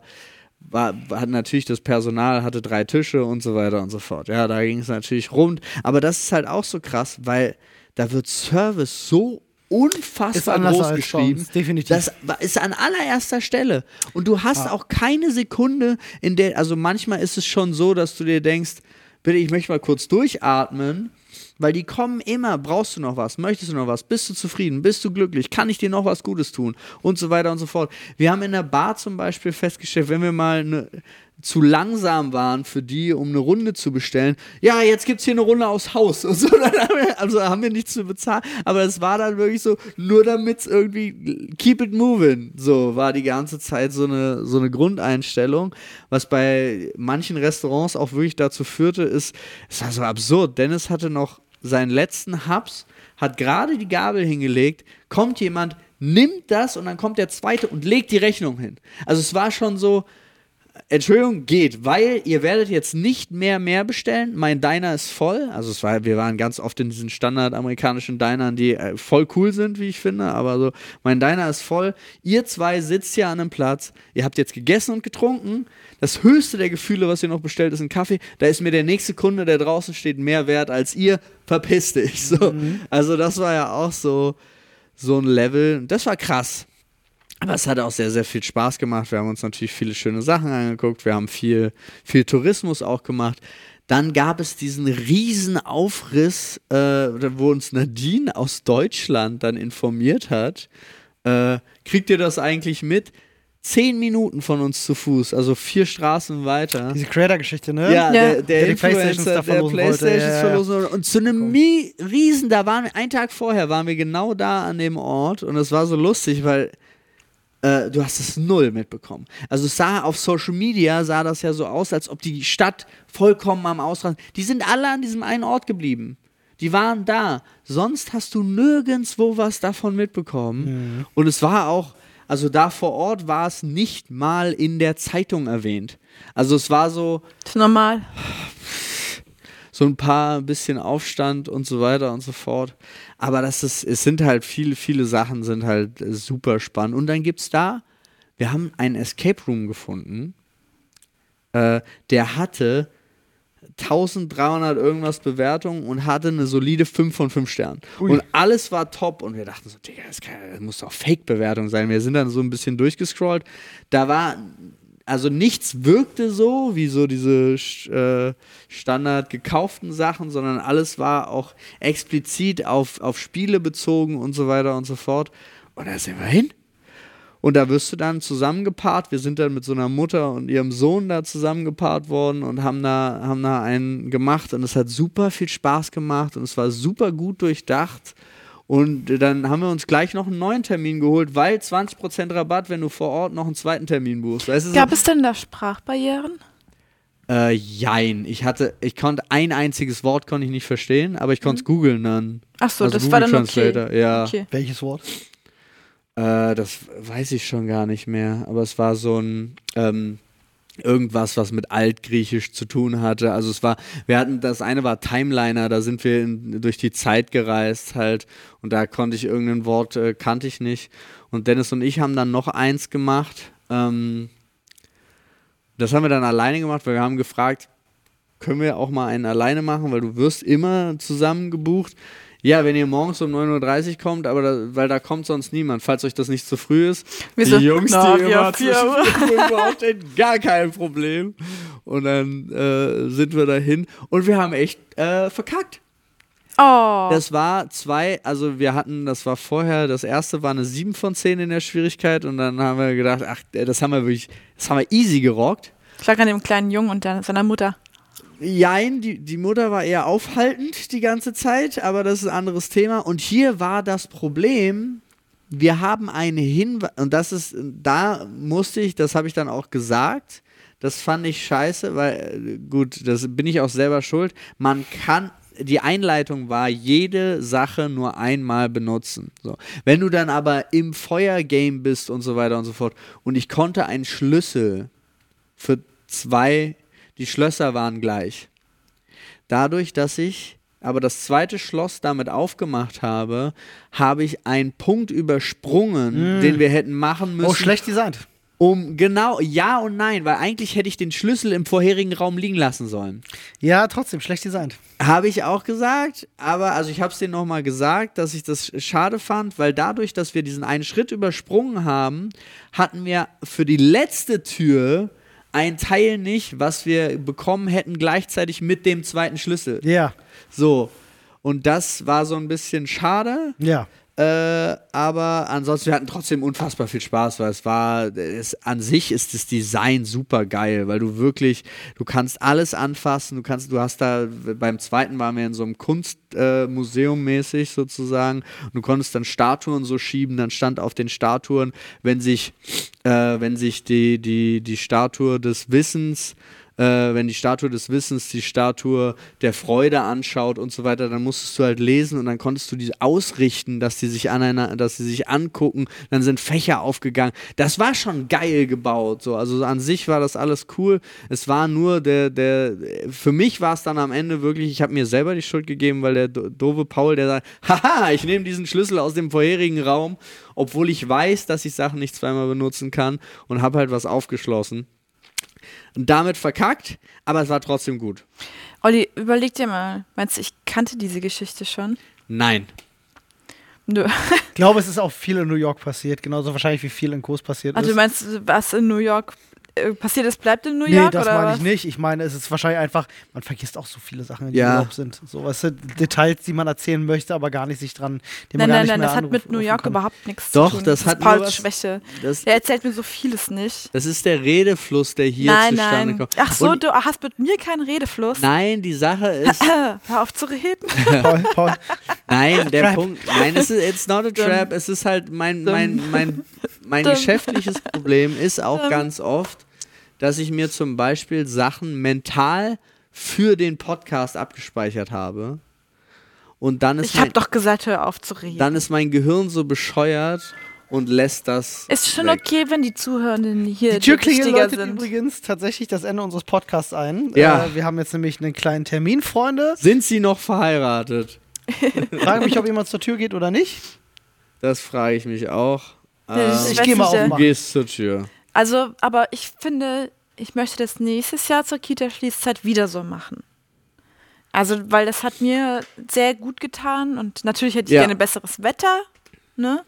B: war, hat natürlich das Personal, hatte drei Tische und so weiter und so fort. Ja, da ging es natürlich rund. Aber das ist halt auch so krass, weil da wird Service so unfassbar groß geschrieben.
A: uns, definitiv.
B: Das ist an allererster Stelle. Und du hast auch keine Sekunde, in der, also manchmal ist es schon so, dass du dir denkst, bitte, ich möchte mal kurz durchatmen. Weil die kommen immer, brauchst du noch was, möchtest du noch was, bist du zufrieden, bist du glücklich, kann ich dir noch was Gutes tun und so weiter und so fort. Wir haben in der Bar zum Beispiel festgestellt, wenn wir mal eine, zu langsam waren für die, um eine Runde zu bestellen. Ja, jetzt gibt es hier eine Runde aufs Haus. Und so, haben wir, also haben wir nichts zu bezahlen. Aber es war dann wirklich so, nur damit es irgendwie keep it moving. So war die ganze Zeit so eine, so eine Grundeinstellung. Was bei manchen Restaurants auch wirklich dazu führte, ist, es war so absurd. Dennis hatte noch seinen letzten Hubs, hat gerade die Gabel hingelegt, kommt jemand, nimmt das und dann kommt der zweite und legt die Rechnung hin. Also es war schon so, Entschuldigung, geht, weil ihr werdet jetzt nicht mehr mehr bestellen. Mein Diner ist voll. Also es war, wir waren ganz oft in diesen standardamerikanischen Dinern, die äh, voll cool sind, wie ich finde. Aber so, mein Diner ist voll. Ihr zwei sitzt hier an einem Platz. Ihr habt jetzt gegessen und getrunken. Das höchste der Gefühle, was ihr noch bestellt, ist ein Kaffee. Da ist mir der nächste Kunde, der draußen steht, mehr wert als ihr. Verpiss dich. So. Mhm. Also das war ja auch so, so ein Level. Das war krass. Aber es hat auch sehr, sehr viel Spaß gemacht. Wir haben uns natürlich viele schöne Sachen angeguckt. Wir haben viel, viel Tourismus auch gemacht. Dann gab es diesen riesen Aufriss, äh, wo uns Nadine aus Deutschland dann informiert hat. Äh, kriegt ihr das eigentlich mit? Zehn Minuten von uns zu Fuß, also vier Straßen weiter.
A: Diese Creator-Geschichte, ne?
B: Ja, ja. der, der, der Influencer, der Playstations ja, verlosen Und zu einem cool. Riesen, da waren wir, einen Tag vorher waren wir genau da an dem Ort und es war so lustig, weil äh, du hast es null mitbekommen. Also es sah auf Social Media, sah das ja so aus, als ob die Stadt vollkommen am Ausrasten. Die sind alle an diesem einen Ort geblieben. Die waren da. Sonst hast du nirgendwo was davon mitbekommen. Mhm. Und es war auch, also da vor Ort war es nicht mal in der Zeitung erwähnt. Also es war so.
C: Das ist normal
B: so ein paar bisschen Aufstand und so weiter und so fort. Aber das ist, es sind halt viele, viele Sachen sind halt super spannend. Und dann gibt es da, wir haben einen Escape Room gefunden, äh, der hatte 1300 irgendwas Bewertungen und hatte eine solide 5 von 5 Sternen. Ui. Und alles war top und wir dachten so, Digga, das, kann, das muss doch Fake-Bewertung sein. Wir sind dann so ein bisschen durchgescrollt. Da war also nichts wirkte so, wie so diese äh, standard gekauften Sachen, sondern alles war auch explizit auf, auf Spiele bezogen und so weiter und so fort. Und da sind wir hin. Und da wirst du dann zusammengepaart. Wir sind dann mit so einer Mutter und ihrem Sohn da zusammengepaart worden und haben da, haben da einen gemacht. Und es hat super viel Spaß gemacht und es war super gut durchdacht. Und dann haben wir uns gleich noch einen neuen Termin geholt, weil 20% Rabatt, wenn du vor Ort noch einen zweiten Termin buchst. Weißt
C: du, Gab so? es denn da Sprachbarrieren?
B: Äh, jein. Ich hatte, ich konnte ein einziges Wort konnte ich nicht verstehen, aber ich konnte es mhm. googeln dann.
C: Ach so, also das Google war dann Translator.
B: okay. Ja. Okay.
A: Welches Wort?
B: Äh, das weiß ich schon gar nicht mehr, aber es war so ein ähm, irgendwas, was mit Altgriechisch zu tun hatte. Also es war, wir hatten, das eine war Timeliner, da sind wir in, durch die Zeit gereist halt und da konnte ich irgendein Wort, äh, kannte ich nicht. Und Dennis und ich haben dann noch eins gemacht. Ähm, das haben wir dann alleine gemacht, weil wir haben gefragt, können wir auch mal einen alleine machen, weil du wirst immer zusammen gebucht. Ja, wenn ihr morgens um 9.30 Uhr kommt, aber da, weil da kommt sonst niemand, falls euch das nicht zu früh ist.
C: Wieso?
B: Die Jungs, Na, die immer zwischen aufstehen, gar kein Problem. Und dann äh, sind wir dahin und wir haben echt äh, verkackt.
C: Oh.
B: Das war zwei, also wir hatten, das war vorher, das erste war eine 7 von 10 in der Schwierigkeit und dann haben wir gedacht, ach, das haben wir wirklich, das haben wir easy gerockt.
C: Ich lag an dem kleinen Jungen und seiner Mutter.
B: Jein, die, die Mutter war eher aufhaltend die ganze Zeit, aber das ist ein anderes Thema. Und hier war das Problem, wir haben einen Hinweis, und das ist, da musste ich, das habe ich dann auch gesagt, das fand ich scheiße, weil, gut, das bin ich auch selber schuld. Man kann, die Einleitung war, jede Sache nur einmal benutzen. So. Wenn du dann aber im Feuergame bist und so weiter und so fort, und ich konnte einen Schlüssel für zwei die Schlösser waren gleich. Dadurch, dass ich aber das zweite Schloss damit aufgemacht habe, habe ich einen Punkt übersprungen, mm. den wir hätten machen oh, müssen. Oh,
A: schlecht designt.
B: Um genau, ja und nein, weil eigentlich hätte ich den Schlüssel im vorherigen Raum liegen lassen sollen.
A: Ja, trotzdem, schlecht designt.
B: Habe ich auch gesagt, aber also ich habe es dir nochmal gesagt, dass ich das schade fand, weil dadurch, dass wir diesen einen Schritt übersprungen haben, hatten wir für die letzte Tür ein Teil nicht, was wir bekommen hätten, gleichzeitig mit dem zweiten Schlüssel.
A: Ja.
B: So. Und das war so ein bisschen schade.
A: Ja.
B: Äh, aber ansonsten, wir hatten trotzdem unfassbar viel Spaß, weil es war, es, an sich ist das Design super geil, weil du wirklich, du kannst alles anfassen, du kannst, du hast da, beim zweiten waren wir in so einem Kunstmuseum äh, mäßig sozusagen, und du konntest dann Statuen so schieben, dann stand auf den Statuen, wenn sich, äh, wenn sich die, die, die Statue des Wissens äh, wenn die Statue des Wissens die Statue der Freude anschaut und so weiter, dann musstest du halt lesen und dann konntest du die ausrichten, dass die sich aneinander, dass sie sich angucken, dann sind Fächer aufgegangen. Das war schon geil gebaut, so. Also an sich war das alles cool. Es war nur der, der, für mich war es dann am Ende wirklich, ich habe mir selber die Schuld gegeben, weil der doofe Paul, der sagt, haha, ich nehme diesen Schlüssel aus dem vorherigen Raum, obwohl ich weiß, dass ich Sachen nicht zweimal benutzen kann und habe halt was aufgeschlossen und damit verkackt, aber es war trotzdem gut.
C: Olli, überleg dir mal, meinst du, ich kannte diese Geschichte schon?
B: Nein.
C: Nö.
A: Ich glaube, es ist auch viel in New York passiert, genauso wahrscheinlich wie viel in Kurs passiert
C: Also
A: ist.
C: du meinst, was in New York passiert ist, bleibt in New
A: Nee,
C: York?
A: das
C: oder
A: meine
C: was?
A: ich nicht. Ich meine, es ist wahrscheinlich einfach, man vergisst auch so viele Sachen, die
B: Ja.
A: Urlaub sind. So was sind Details, die man erzählen möchte, aber gar nicht sich dran, die man
C: Nein,
A: gar
C: nein,
A: nicht
C: nein,
A: mehr
C: das hat mit New York
A: kann.
C: überhaupt nichts
B: Doch,
C: zu tun.
B: das
C: ist
B: hat
C: Pauls
B: was-
C: Schwäche.
B: Das,
C: Der erzählt mir so vieles nicht.
B: das ist der Redefluss, der hier
C: nein,
B: zustande
C: nein.
B: kommt.
C: Ach so,
B: Und
C: du hast mit mir keinen Redefluss.
B: Nein, die Sache ist,
C: Hör auf zu reden.
A: Paul, Paul,
B: nein, der
A: Trap.
B: Punkt, nein, es ist it's not a trap, es ist halt mein, mein, mein, mein geschäftliches Problem ist auch ganz oft, dass ich mir zum Beispiel Sachen mental für den Podcast abgespeichert habe und dann ist
C: Ich habe
B: mein,
C: doch gesagt, hör auf zu reden.
B: dann ist mein Gehirn so bescheuert und lässt das
C: ist schon
B: weg.
C: okay, wenn die Zuhörenden hier
A: Die Türklingel läutet
C: sind.
A: übrigens tatsächlich das Ende unseres Podcasts ein.
B: Ja.
A: Äh, wir haben jetzt nämlich einen kleinen Termin, Freunde.
B: Sind sie noch verheiratet?
A: Frage mich, ob jemand zur Tür geht oder nicht.
B: Das frage ich mich auch.
C: Ja,
B: Ähm,
C: ich
A: gehe mal
C: äh,
B: du
A: aufmachen.
B: gehst zur Tür.
C: Also, aber ich finde, ich möchte das nächstes Jahr zur Kita-Schließzeit wieder so machen. Also, weil das hat mir sehr gut getan und natürlich hätte ich
B: Ja.
C: gerne besseres Wetter, ne?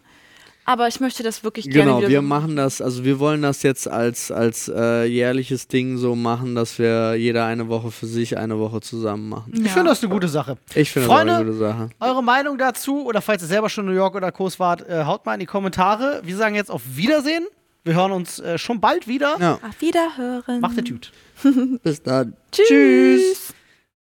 C: Aber ich möchte das wirklich gerne
B: Genau,
C: wieder
B: wir machen das, also wir wollen das jetzt als, als äh, jährliches Ding so machen, dass wir jeder eine Woche für sich, eine Woche zusammen machen.
A: Ich finde das eine gute Sache.
B: Ich finde das auch eine gute Sache.
A: Eure Meinung dazu oder falls ihr selber schon in New York oder Kurs wart, äh, haut mal in die Kommentare. Wir sagen jetzt auf Wiedersehen. Wir hören uns äh, schon bald wieder.
B: Ja,
C: Auf Wiederhören.
A: Macht es gut.
B: bis dann.
C: Tschüss.